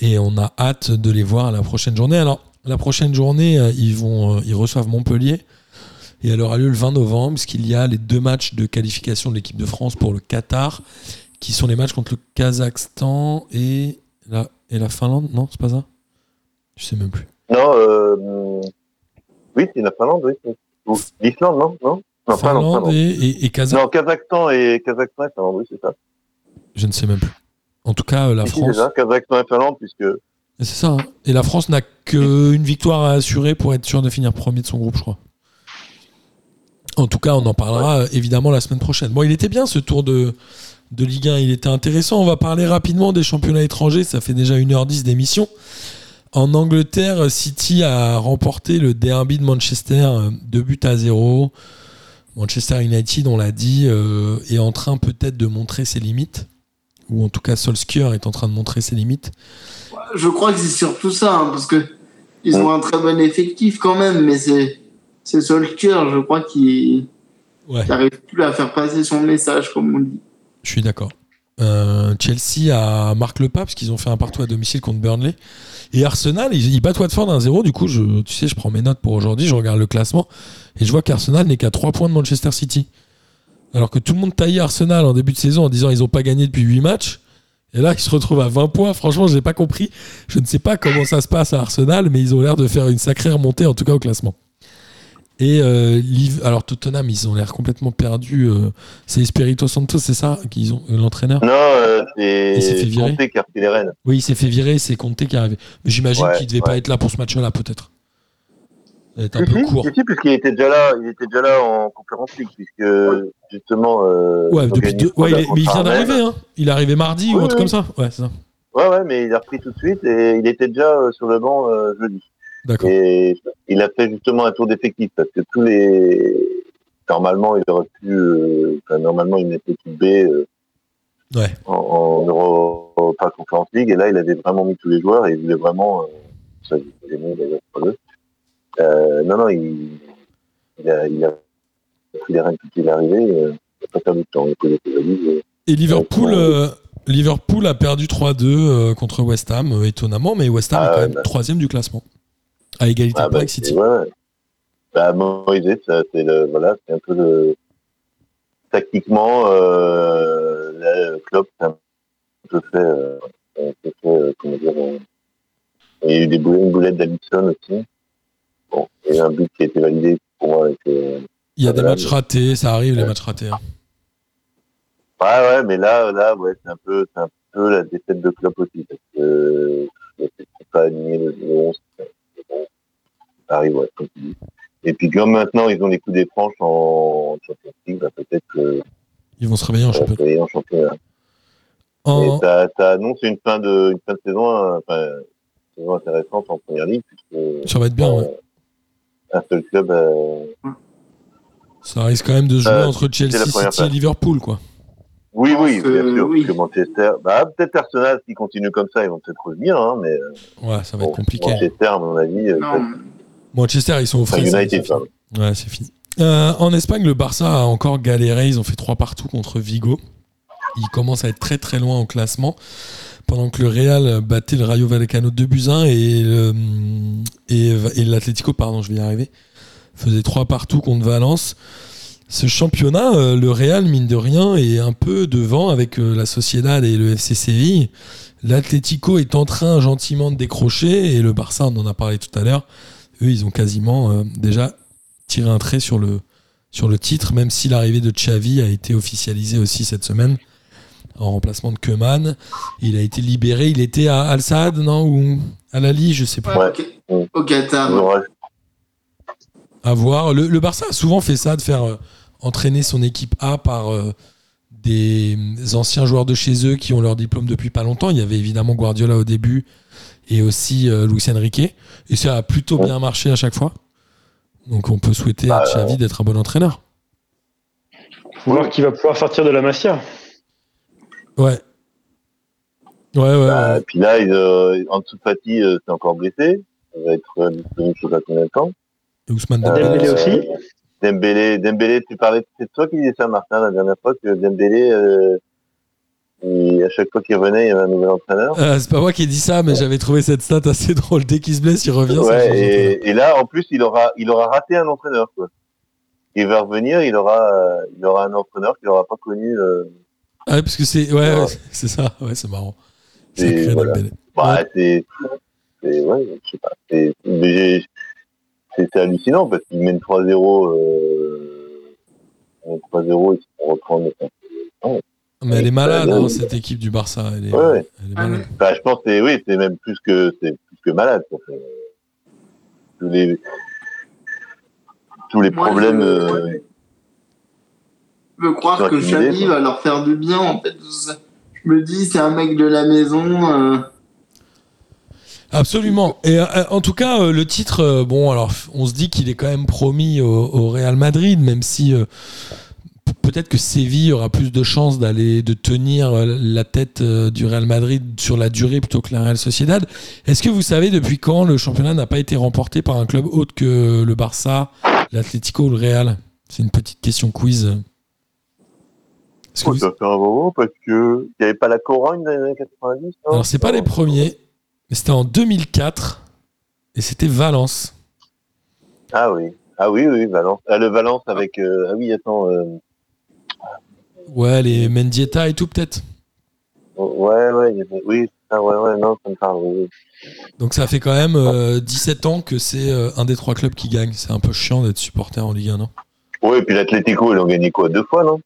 et on a hâte de les voir à la prochaine journée. Alors, la prochaine journée, euh, ils, vont, euh, ils reçoivent Montpellier et elle aura lieu le 20 novembre puisqu'il y a les deux matchs de qualification de l'équipe de France pour le Qatar qui sont les matchs contre le Kazakhstan et la, et la Finlande. Non, c'est pas ça? Je sais même plus. non, euh, oui, c'est la Finlande, oui. ou L'Islande, non, non, non, Finlande, Finlande Finlande. et, et, et Kazakh- Non, Kazakhstan et Kazakhstan et Finlande, oui, c'est ça. Je ne sais même plus. En tout cas, euh, la France. c'est ça, Kazakhstan et Finlande, puisque Et C'est ça. hein. Et la France n'a qu'une victoire à assurer pour être sûr de finir premier de son groupe, je crois. En tout cas, on en parlera euh, évidemment la semaine prochaine. Bon, il était bien ce tour de, de Ligue 1, il était intéressant. On va parler rapidement des championnats étrangers, ça fait déjà 1h10 d'émission. En Angleterre, City a remporté le derby de Manchester, 2 buts à 0. Manchester United, on l'a dit, euh, est en train peut-être de montrer ses limites. Ou en tout cas, Solskjaer est en train de montrer ses limites. Je crois que c'est surtout ça, hein, parce que ils ont un très bon effectif quand même, mais c'est c'est Solskjaer, je crois, qui Ouais. n'arrive plus à faire passer son message, comme on dit. Je suis d'accord. Euh, Chelsea a marque le pas parce qu'ils ont fait un partout à domicile contre Burnley. Et Arsenal, ils, ils battent Watford 1-0. Du coup, je, tu sais, je prends mes notes pour aujourd'hui, je regarde le classement et je vois qu'Arsenal n'est qu'à 3 points de Manchester City. Alors que tout le monde taillait Arsenal en début de saison en disant ils n'ont pas gagné depuis 8 matchs. Et là, ils se retrouvent à 20 points. Franchement, je n'ai pas compris. Je ne sais pas comment ça se passe à Arsenal, mais ils ont l'air de faire une sacrée remontée, en tout cas au classement. Et euh, alors Tottenham, ils ont l'air complètement perdus. euh, c'est Espirito Santos, c'est ça qu'ils ont euh, l'entraîneur? Non, euh, c'est Conte qui a repris les rênes. Oui, il s'est fait virer, c'est Conte qui est arrivé. Mais j'imagine Ouais, qu'il devait pas être là pour ce match-là, peut-être. Ça va être un Si, peu court. si, si, puisqu'il était déjà là, il était déjà là en conférence league, puisque justement. Euh, Ouais, depuis deux- ouais, il est- mais il vient d'arriver. Hein. Il est arrivé mardi ou Oui, un truc comme ça. Ouais, ça. Ouais, ouais, mais il a repris tout de suite et il était déjà euh, sur le banc euh, jeudi. D'accord. Et il a fait justement un tour d'effectif parce que tous les. Normalement, il aurait pu. enfin, normalement, il mettait tout B Ouais. en, en Euro pas Conference League et là, il avait vraiment mis tous les joueurs et il voulait vraiment. ça, j'ai mis d'ailleurs pour eux. Euh, non, non, il, il, a, il a pris les rênes tout il est arrivé. euh, il n'a pas perdu de temps. Il a posé ses valises. et- Et Liverpool, euh, Liverpool a perdu 3-2 euh, contre West Ham, euh, étonnamment, mais West Ham Ah est quand même bah. troisième du classement. À égalité Ah, bah, avec City. ouais, ouais. Bah, Moïse, ça, c'est le, voilà, c'est un peu le, tactiquement, euh, le club, c'est un peu fait, euh, euh, comment dire, euh, il y a eu des boulettes, une boulette d'Alisson aussi. Bon, il y a un but qui a été validé pour moi avec, euh, Il y a des matchs ratés, ça arrive les matchs ratés. hein. Ouais, ouais, mais là, là, ouais, c'est un peu, un peu la défaite de club aussi, parce que, euh, c'est pas aligné le, le 11. mais bon, Ça arrive, ouais, comme tu dis. Et puis, comme maintenant, ils ont les coups des franches en Champions League, bah, peut-être que, Ils vont se réveiller en championnat. réveiller en championnat. En- ça, ça annonce une fin de, une fin de saison, euh, enfin, une saison intéressante en première ligue, puisque Ça va être bien, ouais. Un seul club, euh, Ça risque quand même de jouer Euh, entre Chelsea, City et. Liverpool, quoi. Oui, oui, que bien sûr, oui. parce que Manchester, bah, peut-être Arsenal, s'ils continuent comme ça, ils vont peut-être revenir, hein, mais euh, Ouais, ça va bon, être compliqué. Manchester, à mon avis, Manchester, ils sont au frais. United, c'est pardon. fini. Ouais, c'est fini. Euh, en Espagne, le Barça a encore galéré. Ils ont fait trois partout contre Vigo. Ils commencent à être très très loin au classement. Pendant que le Real battait le Rayo Vallecano 2 buts 1 et, et, l'Atlético, pardon, je vais y arriver, faisait trois partout contre Valence. Ce championnat, euh, le Real, mine de rien, est un peu devant avec euh, la Sociedad et le FC Séville. L'Atlético est en train gentiment de décrocher et le Barça, on en a parlé tout à l'heure, eux, ils ont quasiment euh, déjà tiré un trait sur le, sur le titre, même si l'arrivée de Xavi a été officialisée aussi cette semaine en remplacement de Keman. Il a été libéré, il était à Al Saad, non Ou à Lali, je sais pas. Ouais. Au Qatar. À voir. Le, le Barça a souvent fait ça, de faire euh, entraîner son équipe A par euh, des anciens joueurs de chez eux qui ont leur diplôme depuis pas longtemps. Il y avait évidemment Guardiola au début et aussi euh, Luis Enrique. Et ça a plutôt bien marché à chaque fois. Donc on peut souhaiter à Bah, Xavi d'être un bon entraîneur. Faut voir qui va pouvoir sortir de la Masia. Ouais. Ouais, ouais, Bah, ouais. puis là, euh, Ansu Fati, euh, c'est encore blessé. Il va être euh, disponible sais pas combien de temps. Et Ousmane Dembélé. Aussi. Dembélé, Dembélé, tu parlais, c'est toi qui disais ça, Martin, la dernière fois, que Dembélé, à chaque fois qu'il revenait, il y avait un nouvel entraîneur. Euh, c'est pas moi qui ai dit ça, mais j'avais trouvé cette stat assez drôle. Dès qu'il se blesse, il revient. Ouais, et, et là, en plus, il aura, il aura raté un entraîneur, quoi. Il va revenir, il aura, il aura un entraîneur qu'il n'aura pas connu. Euh, Ah ouais, parce que c'est ouais, c'est ça. Ouais, c'est marrant. Voilà. Bah, c'est, c'est, ouais, je sais pas. C'est, hallucinant parce qu'il mène 3-0, euh, il mène 3-0 et il reprend le Mais elle est malade, hein, cette équipe du Barça. Elle est, Ouais, ouais. elle est Ah, malade. Bah, je pense que c'est, oui, c'est même plus que, c'est plus que malade, Tous les, tous les Moi, problèmes, euh, Je veux croire que Xavi va leur faire du bien, en fait. Je me dis, c'est un mec de la maison. euh, Absolument. Et euh, en tout cas, euh, le titre, bon, alors on se dit qu'il est quand même promis au, au Real Madrid, même si euh, peut-être que Séville aura plus de chances d'aller de tenir la tête du Real Madrid sur la durée plutôt que la Real Sociedad. Est-ce que vous savez depuis quand le championnat n'a pas été remporté par un club autre que le Barça, l'Atlético ou le Real? C'est une petite question quiz. Oh, vous- ça fait un moment parce que il n'y avait pas la Corogne dans les années 90, non? Alors c'est pas les premiers, mais c'était en 2004 et c'était Valence. Ah oui. Ah oui, oui, Valence. Ah, le Valence avec, euh, ah oui, attends, euh, Ouais, les Mendieta et tout peut-être. ouais, ouais, oui, ah, ouais, ouais, non, ça me parle, oui. Donc ça fait quand même euh, 17 ans que c'est euh, un des trois clubs qui gagne. C'est un peu chiant d'être supporter en Ligue 1, non? Oui, et puis l'Atlético, ils ont gagné quoi, deux fois, non?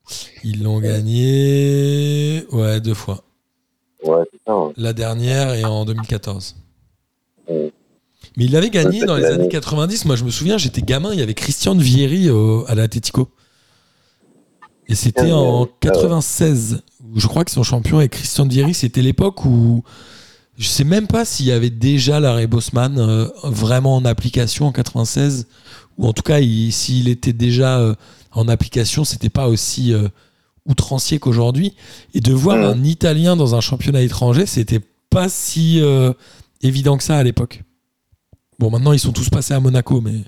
Ils l'ont gagné ouais, deux fois. Ouais, c'est ça. ouais. La dernière et en 2014. Ouais. Mais il l'avait gagné dans les années l'année. 90. Moi, je me souviens, j'étais gamin, il y avait Christian Vieri au- à l'Atletico. Et c'était en ouais. 96. où Je crois que son champion avec Christian Vieri, c'était l'époque où je sais même pas s'il y avait déjà l'arrêt Bosman euh, vraiment en application en 96 ou en tout cas il- s'il était déjà euh, en application, c'était pas aussi euh, outrancier qu'aujourd'hui. Et de voir un Italien dans un championnat étranger, c'était pas si euh, évident que ça à l'époque. Bon, maintenant ils sont tous passés à Monaco, mais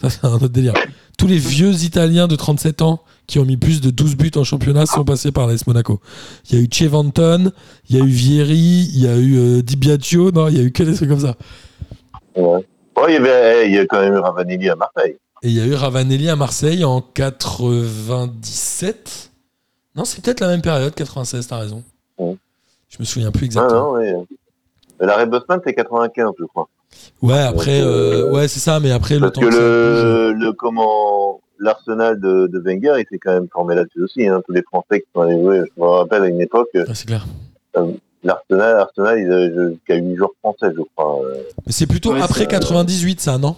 ça c'est un autre délire. Tous les vieux Italiens de 37 ans qui ont mis plus de 12 buts en championnat sont passés par l'AS Monaco. Il y a eu Chevanton, il y a eu Vieri, il y a eu euh, Di Biagio, non, il y a eu que des trucs comme ça. Ouais. Oh, il y avait, il y a quand même eu Ravanelli à Marseille. Et il y a eu Ravanelli à Marseille en 97. Non, c'est peut-être la même période, 96, t'as raison. Ouais. Je me souviens plus Ah exactement. non, oui. L'arrêt Bosman, c'est 95, je crois. ouais, après, Donc, euh, euh, ouais, c'est ça, mais après, le temps que que ça bouge. le, le, comment, l'Arsenal de, de Wenger, il s'est quand même formé là-dessus aussi, hein. Tous les Français qui sont allés jouer, je me rappelle à une époque, euh, Ouais, c'est clair. l'Arsenal, Arsenal, il a, a 8 joueurs français, je crois. euh. Mais c'est plutôt Ouais, après c'est- 98, ça, non?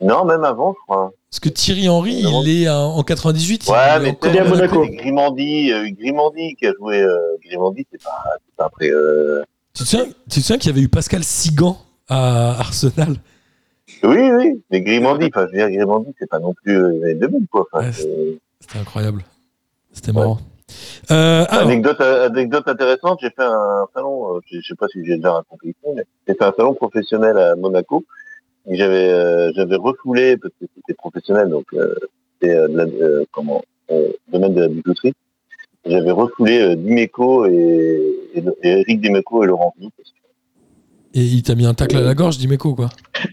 Non, même avant, je crois. Parce que Thierry Henry, Non. il est en en 98. Ouais, il est mais c'est Monaco. C'est Grimandi, euh, Grimandi qui a joué. Euh, Grimandi, c'est pas, c'est pas après. Euh... Tu te souviens, tu te souviens qu'il y avait eu Pascal Sigan à Arsenal? Oui, oui, mais Grimandi, enfin, je veux dire, Grimandi, c'est pas non plus euh, les années 2000, quoi. Ouais, C'était incroyable. C'était marrant. Euh, alors, Anecdote, anecdote intéressante, j'ai fait un salon, euh, je je sais pas si j'ai déjà raconté ici, mais j'ai fait un salon professionnel à Monaco. J'avais euh, j'avais refoulé, parce que c'était professionnel, donc euh, c'était euh, euh, comment, euh, domaine de la bijouterie. J'avais refoulé euh, Dimeco et, et, et Eric Dimeco et Laurent parce et il t'a mis un tacle à la gorge, Dimeco, quoi.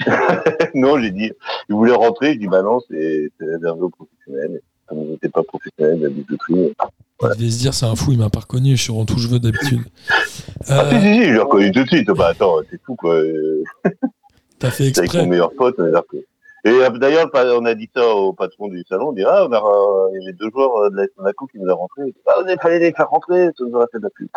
non, j'ai dit, ils voulaient rentrer, je dis bah non, c'est c'est réservé aux professionnels. Ils n'étaient pas professionnels de la bijouterie. Il devait se dire, c'est un fou, il m'a pas reconnu, je suis en tout je veux d'habitude. Ah si, Euh, si, si, je l'ai reconnu tout de suite. Bah attends, c'est fou quoi. Euh, T'as fait C'est avec mon exprès. meilleur pote, on que- Et euh, d'ailleurs, on a dit ça au patron du salon, on dit ah, on a, euh, il y a les deux joueurs euh, de la Monaco qui nous a rentré. Il dit, Ah, il fallait les faire rentrer, ça nous aurait fait de la pub.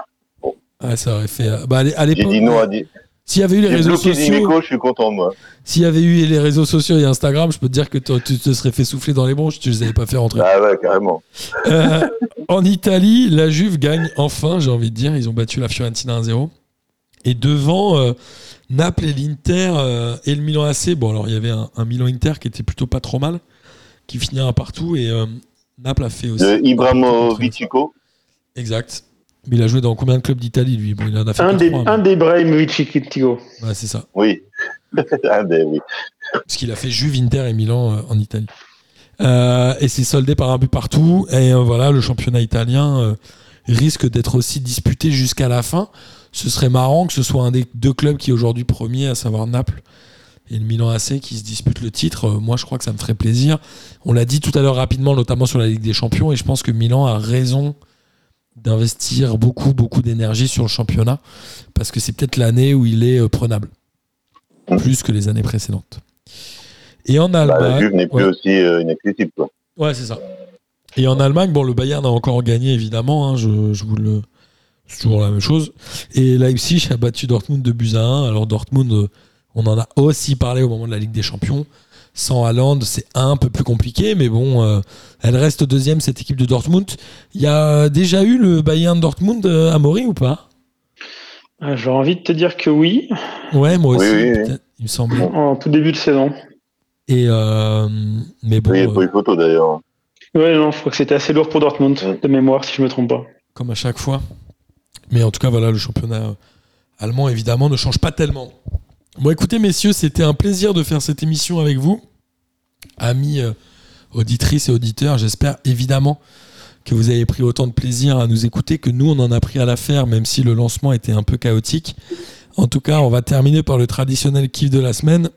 Ouais, ça aurait fait. euh, Bah, à l'é- à J'ai l'époque, dit non à dit. S'il y avait eu les réseaux sociaux, je suis content moi. s'il y avait eu les réseaux sociaux et Instagram, je peux te dire que tu te serais fait souffler dans les bronches, tu les avais pas fait rentrer. Ah ouais, carrément. Euh, en Italie, la Juve gagne enfin, j'ai envie de dire. Ils ont battu la Fiorentina 1-0. Et devant euh, Naples et l'Inter euh, et le Milan AC, bon, alors il y avait un, un Milan-Inter qui était plutôt pas trop mal, qui finit un partout. Et Naples a fait aussi. De Ibrahimovic-Chico. Exact. Mais il a joué dans combien de clubs d'Italie, lui? Bon, il en a fait Un des, un des Ouais, c'est ça. Oui. Un des, oui. Parce qu'il a fait Juve, Inter et Milan euh, en Italie. Euh, et c'est soldé par un but partout. Et euh, voilà, le championnat italien euh, risque d'être aussi disputé jusqu'à la fin. Ce serait marrant que ce soit un des deux clubs qui est aujourd'hui premier, à savoir Naples et le Milan AC, qui se disputent le titre. Euh, moi, je crois que ça me ferait plaisir. On l'a dit tout à l'heure rapidement, notamment sur la Ligue des Champions. Et je pense que Milan a raison d'investir beaucoup, beaucoup d'énergie sur le championnat. Parce que c'est peut-être l'année où il est euh, prenable. Plus que les années précédentes. Et en Bah, la Allemagne. Juve n'est plus ouais. aussi euh, inaccessible, quoi. Ouais, c'est ça. Et en Allemagne, bon, le Bayern a encore gagné, évidemment. hein, je, je vous le. C'est toujours la même chose. Et Leipzig a battu Dortmund de buts à 1. Alors, Dortmund, euh, on en a aussi parlé au moment de la Ligue des Champions. Sans Haaland, c'est un peu plus compliqué, mais bon, euh, elle reste deuxième, cette équipe de Dortmund. Il y a déjà eu le Bayern Dortmund euh, à Maury ou pas? Euh, J'ai envie de te dire que oui, Ouais, moi Oui, aussi, oui, oui. peut-être, il me semblait. en tout début de saison. Et, euh, mais bon, Oui, il n'y a euh, pas eu photo d'ailleurs. Ouais, non, je crois que c'était assez lourd pour Dortmund, de mémoire, si je me trompe pas. comme à chaque fois. Mais en tout cas, voilà, le championnat euh, allemand, évidemment, ne change pas tellement. Bon, écoutez, messieurs, c'était un plaisir de faire cette émission avec vous. Amis euh, auditrices et auditeurs, j'espère évidemment que vous avez pris autant de plaisir à nous écouter que nous, on en a pris à la faire, même si le lancement était un peu chaotique. En tout cas, on va terminer par le traditionnel kiff de la semaine.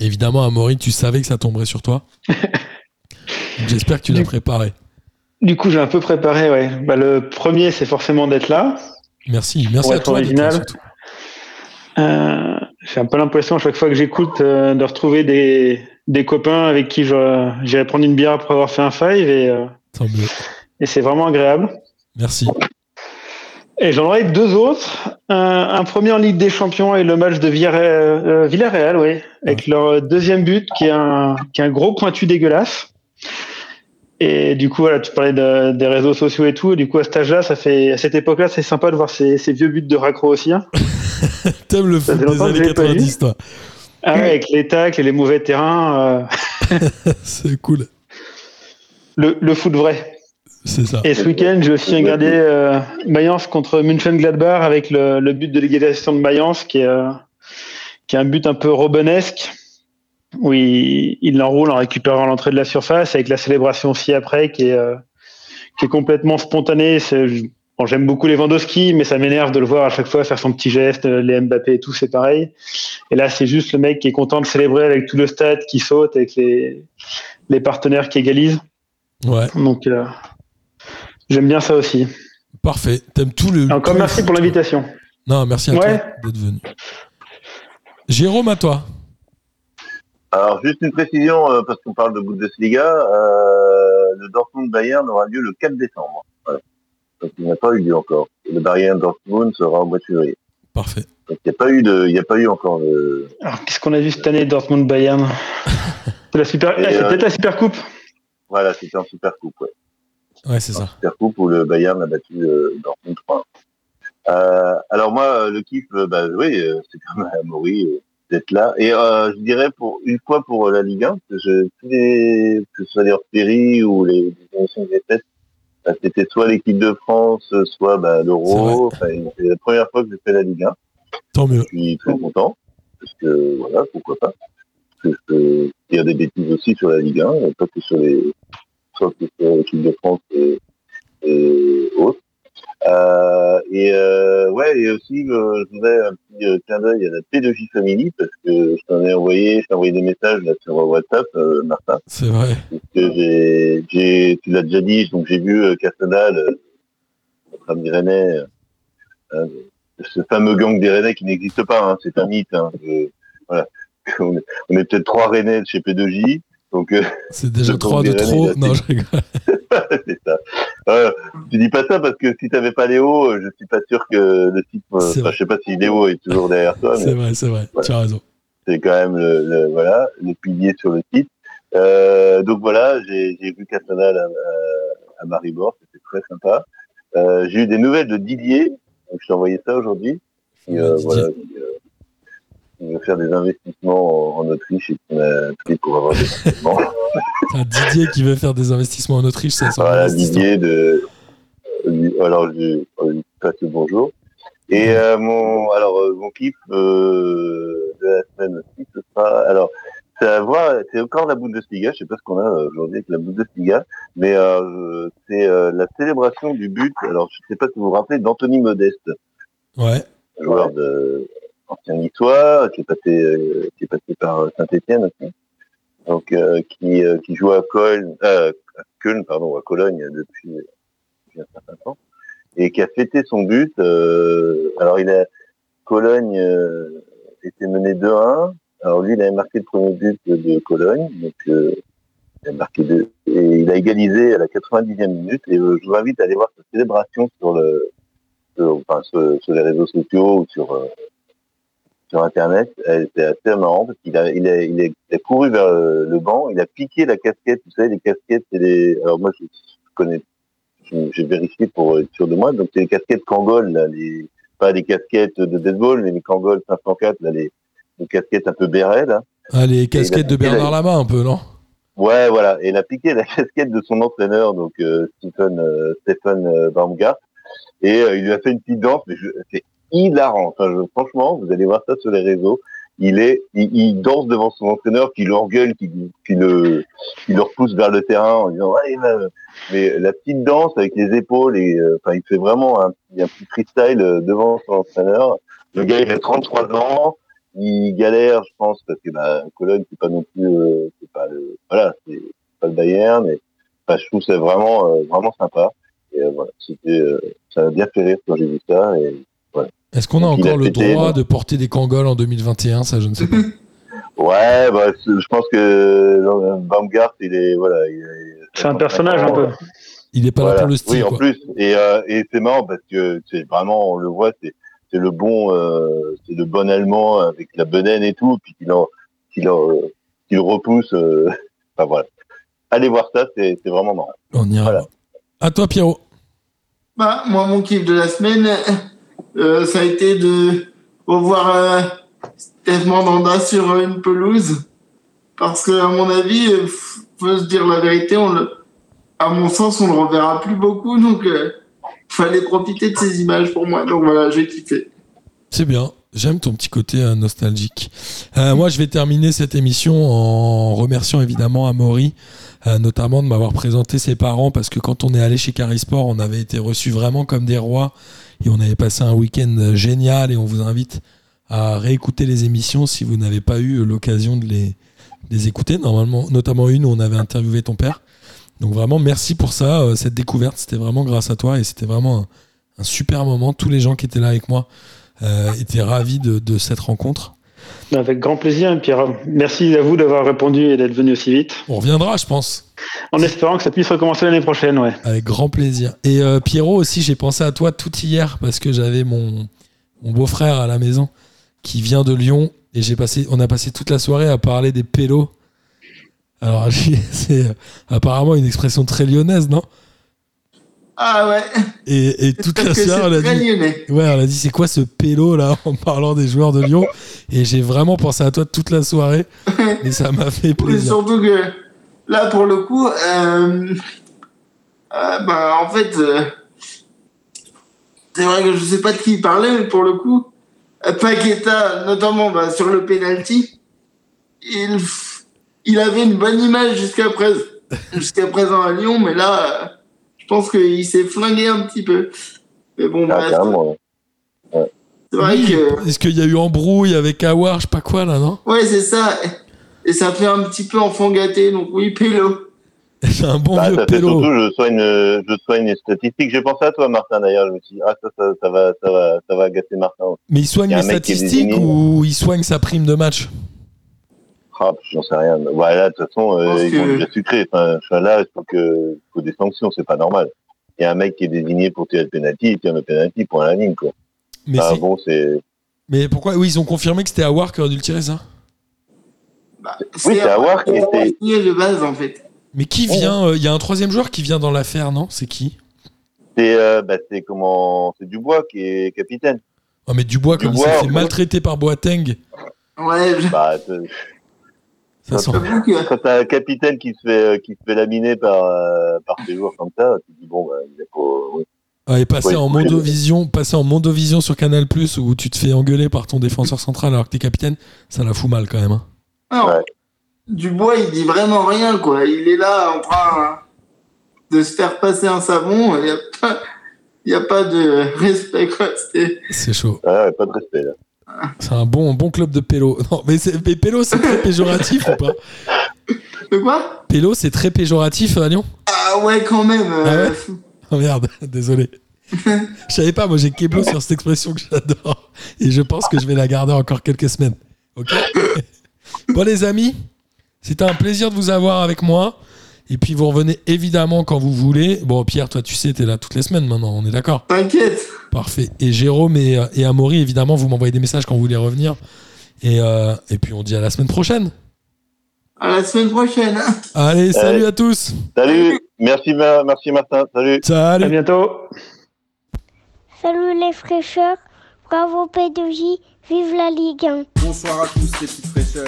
Évidemment, Amaury, tu savais que ça tomberait sur toi. J'espère que tu l'as préparé. Du coup, j'ai un peu préparé, ouais. Bah, le premier, c'est forcément d'être là. Merci, merci à toi. original. Euh, j'ai un peu l'impression à chaque fois que j'écoute euh, de retrouver des, des copains avec qui j'irai prendre une bière après avoir fait un five et, euh, et c'est vraiment agréable. Merci. Et j'en aurai deux autres. Un, un premier en Ligue des Champions et le match de Villarreal, euh, Villarreal oui, avec leur deuxième but qui est un, qui est un gros pointu dégueulasse. Et du coup, voilà, tu parlais de- des réseaux sociaux et tout. Et du coup, à cet âge-là, ça fait, à cette époque-là, c'est sympa de voir ces, ces vieux buts de raccro aussi. hein. T'aimes le foot des années je l'ai pas 90, toi. Ah ouais, avec les tacles et les mauvais terrains, euh, C'est cool. le, le foot vrai. C'est ça. Et ce week-end, j'ai aussi regardé euh, Mayence contre München-Gladbach avec le, le but de l'égalisation de Mayence, qui est, euh, qui est un but un peu robenesque, où il, il l'enroule en récupérant l'entrée de la surface, avec la célébration aussi après, qui est, euh, qui est complètement spontanée. C'est- je- bon, J'aime beaucoup Lewandowski, mais ça m'énerve de le voir à chaque fois faire son petit geste, euh, les Mbappé et tout, c'est pareil. Et là, c'est juste le mec qui est content de célébrer avec tout le stade qui saute, avec les, les partenaires qui égalisent. Ouais, Donc, euh, j'aime bien ça aussi. parfait. T'aimes tout le. Encore tout merci pour l'invitation. Non, merci à Ouais. toi d'être venu. Jérôme, à toi. Alors, juste une précision, euh, parce qu'on parle de Bundesliga, euh, le Dortmund-Bayern aura lieu le 4 décembre. Donc, il n'a pas eu lieu encore. Et le Bayern-Dortmund sera au mois de février. Parfait. Donc il n'y a pas eu de, il y a pas eu encore de. Alors, qu'est-ce qu'on a vu cette année Dortmund-Bayern C'est la super, eh, c'est euh, peut-être la super coupe. Voilà, c'était en super coupe. Ouais. Ouais, c'est ça. Super coupe où le Bayern a battu euh, Dortmund 3. Euh, alors moi, le kiff, bah oui, c'est quand même Amaury d'être là. Et euh, je dirais pour une fois pour la Ligue 1, parce que je, tous les, que ce soit les hors-séries ou les, les émissions que j'ai faites, bah, c'était soit l'équipe de France, soit bah, l'Euro. Enfin, c'est la première fois que je fais la Ligue 1. Tant mieux. Je suis très content parce que voilà, pourquoi pas. Parce que je peux dire des bêtises aussi sur la Ligue 1, et pas que sur les, soit que sur l'équipe de France et, et autres. Euh, et euh, ouais, et aussi euh, je voudrais un petit clin d'œil à la P2J Family parce que je t'en ai envoyé, je t'ai envoyé des messages là sur WhatsApp, Martin. C'est vrai. Parce que j'ai, j'ai, tu l'as déjà dit, donc j'ai vu Castanal, notre ami Rennais, hein, ce fameux gang des Rennais qui n'existe pas, hein, c'est un mythe. Hein, je- voilà. On est, on est peut-être trois Rennais de chez P2J, donc euh, C'est déjà trois de trop. Non, je rigole. c'est ça. Euh, tu dis pas ça parce que si t'avais pas Léo, euh, je suis pas sûr que le type. enfin, je sais pas si Léo est toujours derrière toi, C'est vrai, c'est vrai. Voilà. Tu as raison. c'est quand même le, le- voilà le pilier sur le site. Euh, donc voilà, j'ai vu Castanal à, à, à Maribor, c'était très sympa. J'ai eu des nouvelles de Didier, donc je t'ai envoyé ça aujourd'hui. voilà, qui, euh, veut faire des investissements en, en Autriche et qui m'a appelé pour avoir des. Un Didier qui veut faire des investissements en Autriche, ça, ça Voilà. Didier de. euh, Alors, je je lui passe le bonjour. Et euh, mon, alors, euh, mon kiff euh, de la semaine aussi, ce sera. Alors, c'est voir, c'est encore la Bundesliga. Je sais pas ce qu'on a euh, aujourd'hui avec la Bundesliga, mais euh, c'est euh, la célébration du but. Alors, je sais pas si vous vous rappelez d'Anthony Modeste, Ouais. joueur de ancien niçois, qui est passé, euh, qui est passé par Saint-Etienne aussi. Donc, euh, qui, euh, qui joue à Cologne, euh, à pardon, à Cologne depuis, un certain temps, et qui a fêté son but. euh, alors, il a Cologne euh, était mené 2-1. Alors lui, il avait marqué le premier but de, Cologne, donc euh, il a marqué deux, et il a égalisé à la 90e minute. Et euh, je vous invite à aller voir sa célébration sur le, enfin, sur, les réseaux sociaux ou sur euh, sur internet. Elle était assez marrant parce qu'il a, il a, il a, il a couru vers le, banc, il a piqué la casquette, vous savez, les casquettes, c'est les, alors moi je, je connais, j'ai vérifié pour être sûr de moi, donc c'est les casquettes Kangol, là, les, pas les casquettes de deadball, mais les Kangol 504, là, les, les casquettes un peu béret, là. Ah, les casquettes de la- Bernard Lama, un peu, non? Ouais, voilà. Et il a piqué la casquette de son entraîneur, donc euh, Stephen, euh, Stephen euh, Baumgart. Et euh, il lui a fait une petite danse, mais je- hilarant. Enfin, je- franchement, vous allez voir ça sur les réseaux. Il est, il, danse devant son entraîneur, qui l'engueule, qui, qui le, qui le repousse vers le terrain en disant, mais la petite danse avec les épaules et, euh, enfin, il fait vraiment un, petit freestyle euh, devant son entraîneur. Le gars, il a 33 ans il galère, je pense, parce que bah, Cologne, c'est pas non plus, euh, c'est pas le, voilà, c'est pas le Bayern, mais je trouve c'est vraiment, vraiment sympa. Et voilà, c'était, ça m'a bien fait rire quand j'ai vu ça. Et Est-ce qu'on a encore le droit de porter des Kangols en 2021 Ça, je ne sais pas. ouais, bah, je pense que Baumgart, il est, voilà, il est- C'est un personnage un peu. Il est pas là Voilà. pour le style, Oui, en quoi. plus. Et, euh, et c'est marrant parce que c'est vraiment, on le voit, c'est c'est le bon, euh, c'est le bon allemand avec la bedaine et tout, puis qu'il en, qu'il en, qu'il repousse. euh, enfin voilà. Allez voir ça, c'est c'est vraiment marrant. On ira. Voilà. À toi, Pierrot. Bah, moi, mon kiff de la semaine, euh, ça a été de revoir euh, Steve Mandanda sur euh, une pelouse. Parce que, à mon avis, euh, faut se dire la vérité, à mon sens, on le reverra plus beaucoup. Donc, euh, fallait profiter de ces images pour moi. Donc voilà, j'ai kiffé. C'est bien. J'aime ton petit côté nostalgique. Moi, je vais terminer cette émission en remerciant évidemment Amaury, notamment de m'avoir présenté ses parents, parce que quand on est allé chez Carisport, on avait été reçus vraiment comme des rois et on avait passé un week-end euh, génial. Et on vous invite à réécouter les émissions si vous n'avez pas eu l'occasion de les, écouter. Normalement, notamment une où on avait interviewé ton père. Donc vraiment, merci pour ça, euh, cette découverte. C'était vraiment grâce à toi et c'était vraiment un, super moment. Tous les gens qui étaient là avec moi euh, étaient ravis de cette rencontre. Avec grand plaisir, Pierre. Merci à vous d'avoir répondu et d'être venu aussi vite. On reviendra, je pense, En espérant que ça puisse recommencer l'année prochaine, ouais. avec grand plaisir. Et euh, Pierrot aussi, j'ai pensé à toi tout hier parce que j'avais mon mon beau-frère à la maison, qui vient de Lyon, et j'ai passé, on a passé toute la soirée à parler des pélos. Alors, c'est euh, apparemment une expression très lyonnaise, non? Ah ouais. et, et toute la soirée, on a dit, lyonnais. ouais, on a dit, c'est quoi ce pélo là, en parlant des joueurs de Lyon? Et j'ai vraiment pensé à toi toute la soirée, et ça m'a fait plaisir. surtout que là, pour le coup, euh, euh, bah, en fait, euh, c'est vrai que je sais pas de qui il parlait, mais pour le coup, Paqueta, notamment bah, sur le penalty, il, il avait une bonne image jusqu'à présent, jusqu'à présent à Lyon, mais là, pense qu'il s'est flingué un petit peu. Mais bon, Ah, bref, ouais. c'est vrai Oui, que. Est-ce qu'il y a eu embrouille avec Awar, je sais pas quoi là, non? Ouais, c'est ça. Et ça fait un petit peu enfant gâté, donc oui, Pélo. C'est un bon Bah, vieux ça pélo. surtout, je soigne, je soigne les statistiques. J'ai pensé à toi, Martin, d'ailleurs. Je me suis dit, ah, ça, ça, ça va, ça va, ça va agacer Martin. Mais il soigne Il les statistiques ou il soigne sa prime de match? Ah, j'en sais rien. Voilà, de toute façon, euh, ils que- vont déjà sucrer. Enfin, je suis là, il faut que, faut des sanctions, c'est pas normal. Il y a un mec qui est désigné pour tirer le penalty, il tire le penalty pour la ligne, quoi. mais, c'est- bon, c'est, mais pourquoi Oui, ils ont confirmé que c'était Awar qui aurait dû le tirer, ça? Bah, c'est à voir qui était- signé de base, en fait. Mais qui vient euh, Il y a un troisième joueur qui vient dans l'affaire, non? C'est qui? C'est, euh, bah, c'est comment, c'est Dubois qui est capitaine. Oh, mais Dubois, comme Dubois, fait ouais. maltraiter par Boateng, Ouais, je- Bah, que. quand t'as un capitaine qui se fait, euh, qui se fait laminer par, euh, par ses joueurs comme ça, tu te dis, bon, bah, il est pas. Ouais, et passer Ouais, en. Mondovision, passer en Mondovision sur Canal Plus où tu te fais engueuler par ton défenseur central alors que t'es capitaine, ça la fout mal quand même. hein. Ouais. Dubois, il dit vraiment rien, quoi. Il est là en train de se faire passer un savon. Il n'y a, pas- il y a pas de respect, quoi. C'est- chaud. Ouais, ouais, pas de respect, là. C'est un bon, bon club de pélo. Non, mais, pélo, c'est très péjoratif ou pas? De quoi? Pélo, c'est très péjoratif à Lyon? Ah ouais, quand même. euh, Oh merde, désolé. Je savais pas, moi j'ai Keblo sur cette expression que j'adore. Et je pense que je vais la garder encore quelques semaines. Ok? Bon les amis, c'était un plaisir de vous avoir avec moi. Et puis vous revenez évidemment quand vous voulez. Bon Pierre, toi tu sais, t'es là toutes les semaines maintenant, on est d'accord? T'inquiète. Parfait. Et Jérôme et, et Amaury, évidemment, vous m'envoyez des messages quand vous voulez revenir. Et, euh, et puis on dit à la semaine prochaine. À la semaine prochaine. hein. Allez, salut à tous Salut, merci, Ma- merci Martin, salut. À Salut bientôt. Salut les fraîcheurs, bravo P2J, vive la Ligue 1. Bonsoir à tous les petites fraîcheurs.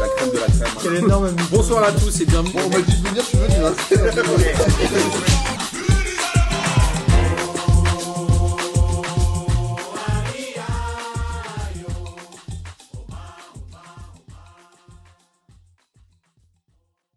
La crème de la crème. Quel énorme Bonsoir à tous et bienvenue. Bon, on m'a dit de venir, tu veux, tu vas.